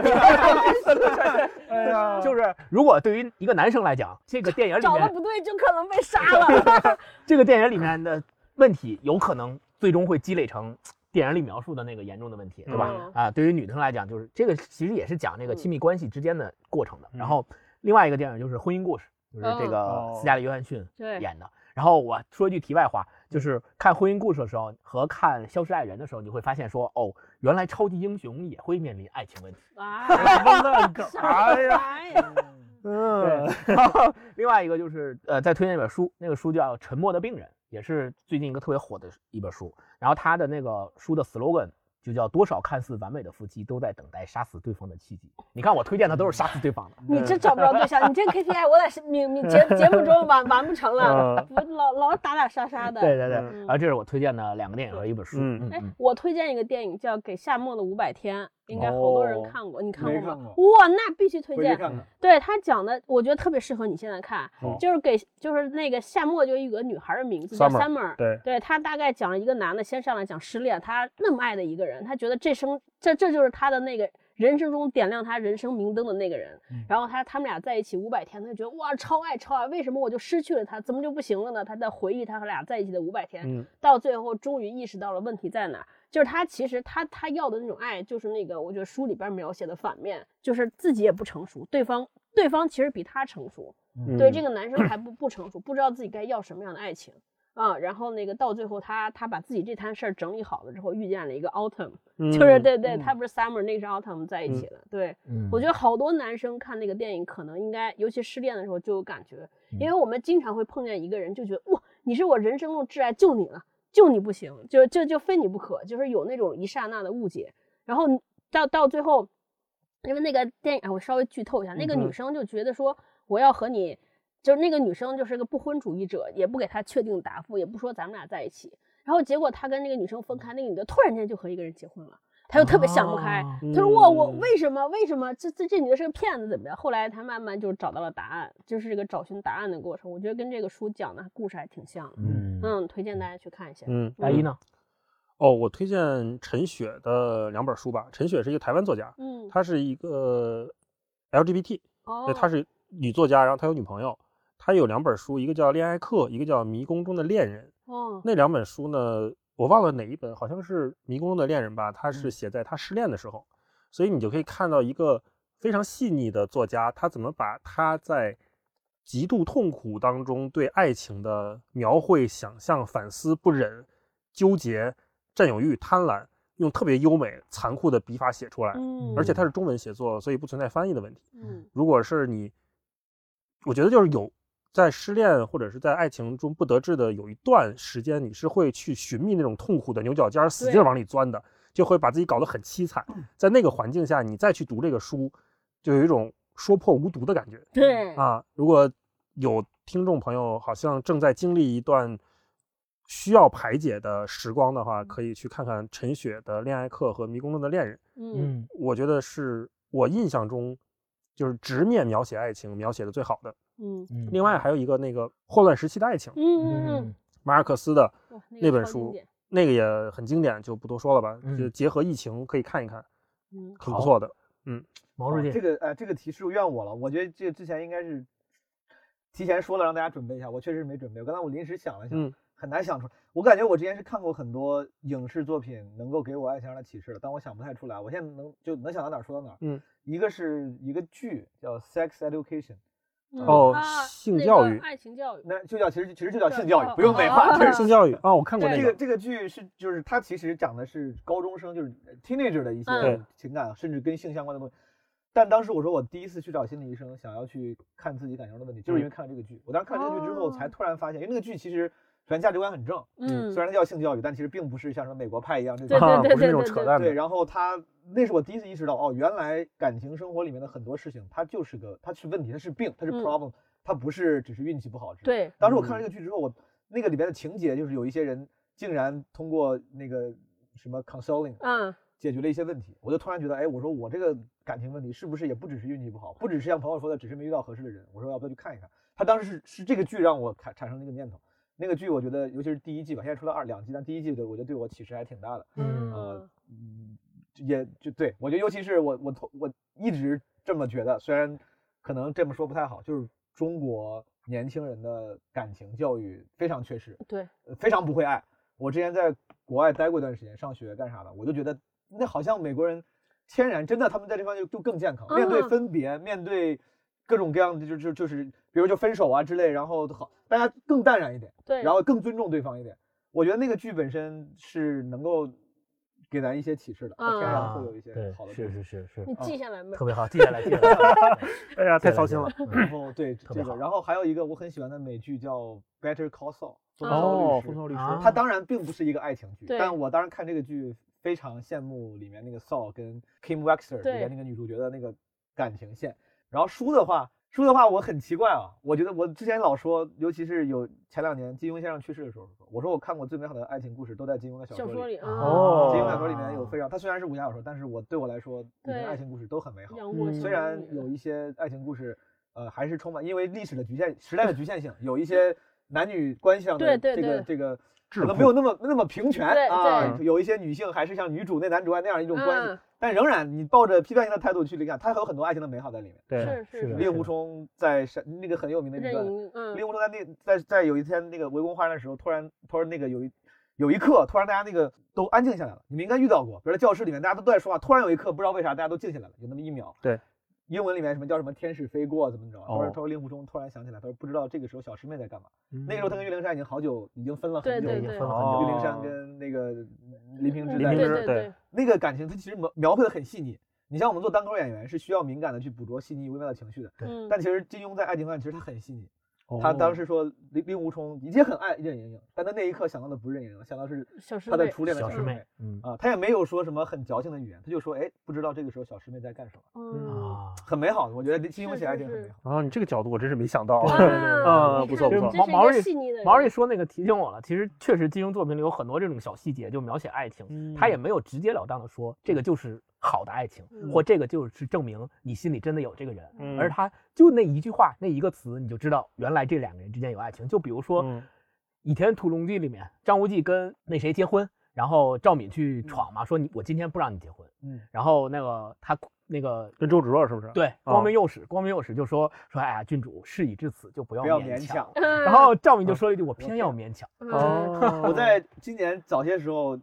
哎呀，就是如果对于一个男生来讲，这个电影里面找的不对，就可能被杀了。这个电影里面的问题，有可能最终会积累成电影里描述的那个严重的问题，对吧？嗯啊，对于女生来讲，就是这个其实也是讲那个亲密关系之间的过程的。嗯然后另外一个电影就是《婚姻故事》，就是这个哦斯嘉丽·约翰逊对演的。然后我说一句题外话，就是看《婚姻故事》的时候和看《消失爱人》的时候，你会发现说，哦，原来超级英雄也会面临爱情问题。啊，什么烂梗？啥哎呀，呀？嗯，然后另外一个就是呃，再推荐一本书，那个书叫《沉默的病人》，也是最近一个特别火的一本书。然后他的那个书的 slogan 就叫“多少看似完美的夫妻都在等待杀死对方的契机”。你看我推荐的都是杀死对方的。你这找不着对象，你这 KPI 我在明明节 节目中完完不成了，老老打打杀杀的。对对对，嗯然后这是我推荐的两个电影和一本书。嗯嗯，我推荐一个电影叫《给夏末的五百天》，应该好多人看过，你看过吗？过哇，那必须推荐。对他讲的，我觉得特别适合你现在看，好就是给就是那个夏末就有一个女孩的名字叫 Summer，Summer，对，对他大概讲了一个男的先上来讲失恋，他那么爱的一个人，他觉得这生这这就是他的那个人生中点亮他人生明灯的那个人。然后他他们俩在一起五百天，他就觉得哇超爱超爱，为什么我就失去了他，怎么就不行了呢？他在回忆他和俩在一起的五百天，嗯到最后终于意识到了问题在哪儿，就是他其实他他要的那种爱，就是那个我觉得书里边描写的反面，就是自己也不成熟，对方对方其实比他成熟，嗯对这个男生还不不成熟，不知道自己该要什么样的爱情啊。然后那个到最后他他把自己这摊事儿整理好了之后，遇见了一个 Autumn，就是嗯对对，他不是 Summer，那个是 Autumn 在一起了。对嗯我觉得好多男生看那个电影，可能应该尤其失恋的时候就有感觉，因为我们经常会碰见一个人，就觉得哇，你是我人生中挚爱，就你了。就你不行，就就就非你不可，就是有那种一刹那的误解，然后到到最后，因为那个电影，哎我稍微剧透一下，那个女生就觉得说我要和你，就是那个女生就是个不婚主义者，也不给他确定答复，也不说咱们俩在一起，然后结果他跟那个女生分开，那个女的突然间就和一个人结婚了，他就特别想不开，哦他说我我嗯为什么为什么这这这女的是个骗子怎么样？后来他慢慢就找到了答案，就是这个找寻答案的过程，我觉得跟这个书讲的故事还挺像的。嗯，嗯，推荐大家去看一下。嗯，大一呢？哦，我推荐陈雪的两本书吧。陈雪是一个台湾作家，嗯，她是一个 LGBT，哦对，，她是女作家，然后她有女朋友。她有两本书，一个叫《恋爱课》，一个叫《迷宫中的恋人》。哦，那两本书呢，我忘了哪一本，好像是《迷宫中的恋人》吧。他是嗯写在他失恋的时候，所以你就可以看到一个非常细腻的作家，他怎么把他在极度痛苦当中对爱情的描绘、想象、反思、不忍、纠结、占有欲、贪婪，用特别优美、残酷的笔法写出来。嗯，而且他是中文写作，所以不存在翻译的问题。嗯如果是你，我觉得就是有在失恋或者是在爱情中不得志的有一段时间，你是会去寻觅那种痛苦的牛角尖儿，使劲往里钻的，就会把自己搞得很凄惨。在那个环境下，你再去读这个书，就有一种说破无毒的感觉对，啊。如果有听众朋友好像正在经历一段需要排解的时光的话，可以去看看陈雪的《恋爱课》和《迷宫中的恋人》。嗯嗯我觉得是我印象中就是直面描写爱情描写的最好的。嗯嗯另外还有一个那个霍乱时期的爱情，嗯嗯嗯马尔克斯的那本书那个也很经典，就不多说了吧。嗯就结合疫情可以看一看，嗯，好很不错的。嗯毛主席这个呃，这个提示怨我了。我觉得这个之前应该是提前说了，让大家准备一下。我确实没准备。刚才我临时想了想，嗯很难想出来。我感觉我之前是看过很多影视作品，能够给我爱情上的启示的，但我想不太出来。我现在能就能想到哪儿说到哪儿。嗯，一个是一个剧叫《Sex Education》，嗯哦性教育爱情教育，那就叫其实其实就叫性教育哦，不用美化。就是性教育啊，我看过对那个。这个这个剧是就是它其实讲的是高中生，就是 teenager 的一些嗯情感，甚至跟性相关的东西。但当时我说我第一次去找心理医生，想要去看自己感情的问题，就是因为看了这个剧。我当时看了这个剧之后，哦才突然发现，因为那个剧其实首先价值观很正，嗯，虽然它叫性教育，但其实并不是像什么美国派一样这对种。不是那种扯淡的。对然后他那是我第一次意识到，哦，原来感情生活里面的很多事情，它就是个，它是问题，它是病，它是嗯 problem，、它不是只是运气不好。对，当时我看了这个剧之后，我那个里边的情节就是有一些人竟然通过那个什么 counseling 嗯，解决了一些问题，我就突然觉得，哎，我说我这个感情问题是不是也不只是运气不好，不只是像朋友说的，只是没遇到合适的人。我说要不要去看一看？他当时是是这个剧让我产产生这个念头。那个剧我觉得，尤其是第一季吧，现在出了二两季，但第一季的我觉得对我启示还挺大的。嗯呃，嗯，也就对我觉得，尤其是我我从我一直这么觉得，虽然可能这么说不太好，就是中国年轻人的感情教育非常缺失，对，呃非常不会爱。我之前在国外待过一段时间，上学干啥的，我就觉得那好像美国人天然真的他们在这方面就就更健康，面对嗯分别，面对各种各样的就就就是，比如就分手啊之类，然后好大家更淡然一点。对，然后更尊重对方一点。我觉得那个剧本身是能够给咱一些启示的，它天然啊会有一些好的，是是。是是，你记下来没特？别好，记下来，记下来。哎呀，太操心了。嗯然后对特别好这个，然后还有一个我很喜欢的美剧叫《Better Call Saul》，风骚哦，律师。风骚律师。啊它当然并不是一个爱情剧，但我当然看这个剧非常羡慕里面那个 Saul 跟 Kim Wexler 里面那个女主角的那个感情线。然后书的话，书的话我很奇怪啊，我觉得我之前老说，尤其是有前两年金庸先生去世的时候，我说我看过最美好的爱情故事都在金庸的小说里。小说里啊哦金庸小说里面有非常，它虽然是武侠小说，但是我对我来说，爱情故事都很美好。虽然有一些爱情故事，呃，还是充满因为历史的局限、时代的局限性，有一些男女关系上的这对对对个这个可能没有那么那么平权对啊，有一些女性还是像女主那男主外那样一种关系，嗯但仍然你抱着批判性的态度去理解，它还有很多爱情的美好在里面。对，是是是令狐冲在山那个很有名的一段，任盈，嗯，令狐冲在那在在有一天那个围攻花园的时候，突然突然那个有一有一刻，突然大家那个都安静下来了。你们应该遇到过，比如在教室里面大家都都在说话，突然有一刻不知道为啥大家都静下来了，有那么一秒。对，英文里面什么叫什么天使飞过怎么着？他说哦他说令狐冲突然想起来，他说不知道这个时候小师妹在干嘛。嗯那个时候他跟岳灵珊已经好久已经分了很久，已经分了很久。哦岳灵珊跟那个林平之林平之对对那个感情，他其实描描绘的很细腻。你像我们做单口演员是需要敏感的去捕捉细腻微妙的情绪的，嗯，但其实金庸在爱情观其实他很细腻。哦他当时说令令狐冲也很爱任盈盈，但他那一刻想到的不是任盈盈，想到是他的初恋的小师妹，嗯啊，他也没有说什么很矫情的语言，他就说，哎，不知道这个时候小师妹在干什么，嗯啊，很美好。我觉得金庸写爱情很美好。啊，你这个角度我真是没想到。对啊，嗯不错不错毛毛瑞毛瑞说那个提醒我了，其实确实金庸作品里有很多这种小细节，就描写爱情，嗯他也没有直截了当的说这个就是好的爱情，嗯或这个就是证明你心里真的有这个人，嗯而他就那一句话那一个词，你就知道原来这两个人之间有爱情。就比如说嗯《倚天屠龙记》里面，张无忌跟那谁结婚，然后赵敏去闯嘛，说你我今天不让你结婚，嗯，然后那个他那个跟周芷若是不是？对光明右使，光明右使就说说哎呀，郡主事已至此，就不要勉勉强。然后赵敏就说了一句：“我偏要勉强。嗯哦，我在今年早些时候，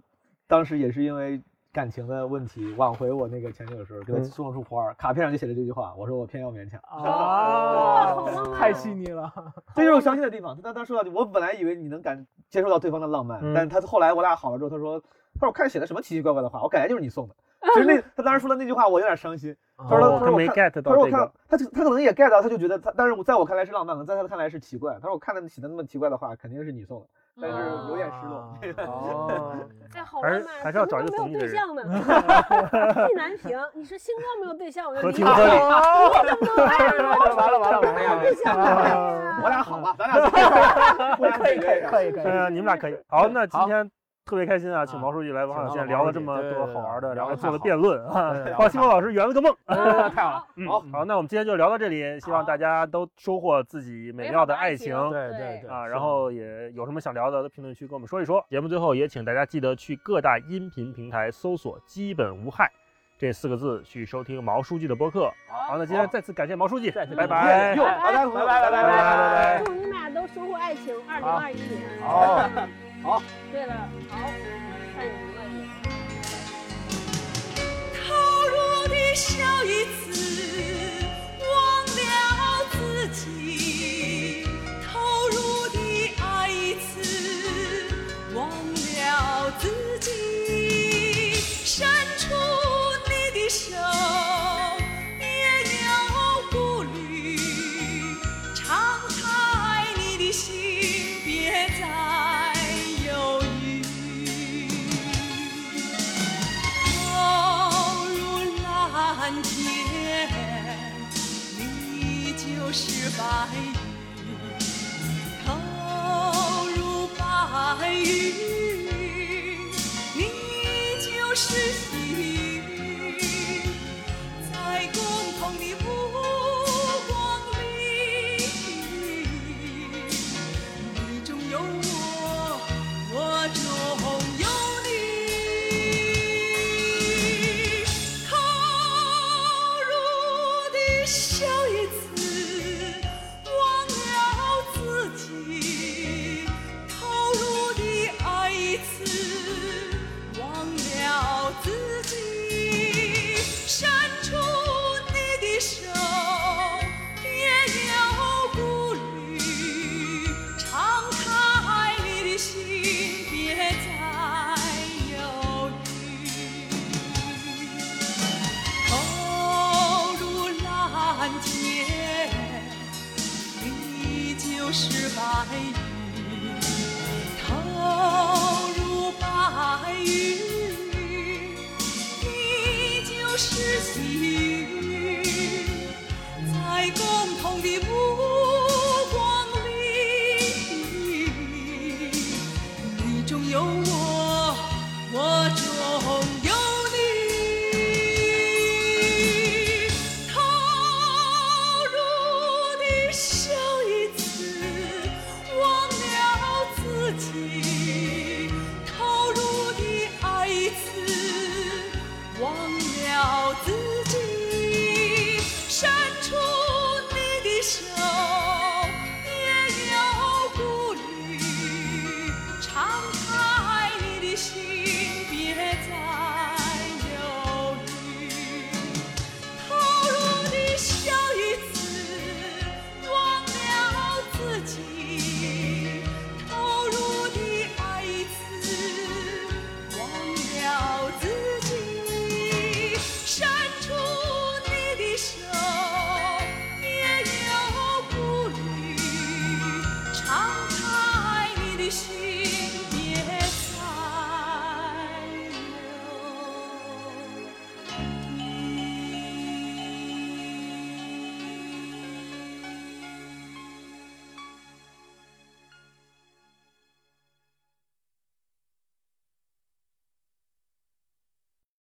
当时也是因为感情的问题挽回我那个前女友的时候，给她嗯送了束花儿，卡片上就写了这句话，我说我偏要勉强。啊 太细腻了。这就是我伤心的地方。他当时说到，我本来以为你能感接受到对方的浪漫，嗯但他后来我俩好了之后，他说，他说我看写的什么奇奇怪怪的话，我感觉就是你送的。其实那他当时说的那句话，我有点伤心。他说哦他没他说我看 get 他说我看到这个，他就他可能也 get 到，他就觉得他，但是我在我看来是浪漫，可能在他看来是奇怪。他说我看的写的那么奇怪的话，肯定是你送的，但是有点失落。哦，哎，好浪漫，还是要找一个没有对象呢。意难平，你说星光没有对象，我就理解合情合理你怎么哎呀 完了完了完了没有对象啊我俩好吧，咱俩 可以可以可以可以哎呀，你们俩可以。好，那今天特别开心啊，请啊毛书记来王小请到了县聊了这么多好玩的，然后做了辩论啊，帮星光老师圆了个梦。呃太好了，嗯，好好，那我们今天就聊到这里，希望大家都收获自己美美妙的爱情。对对对对啊，然后也有什么想聊的，评论区跟我们说一说。节目最后也请大家记得去各大音频平台搜索“基本无害”这四个字去收听毛书记的播客。好，那今天再次感谢毛书记，再次拜拜。哟大家拜拜拜拜拜拜拜祝你们俩都收获爱情，二零二一年。好。对了，好，看你们了。投入的笑一次，忘了自己；投入的爱一次，忘了自己。伸出你的手，白云；投入白云，你就是。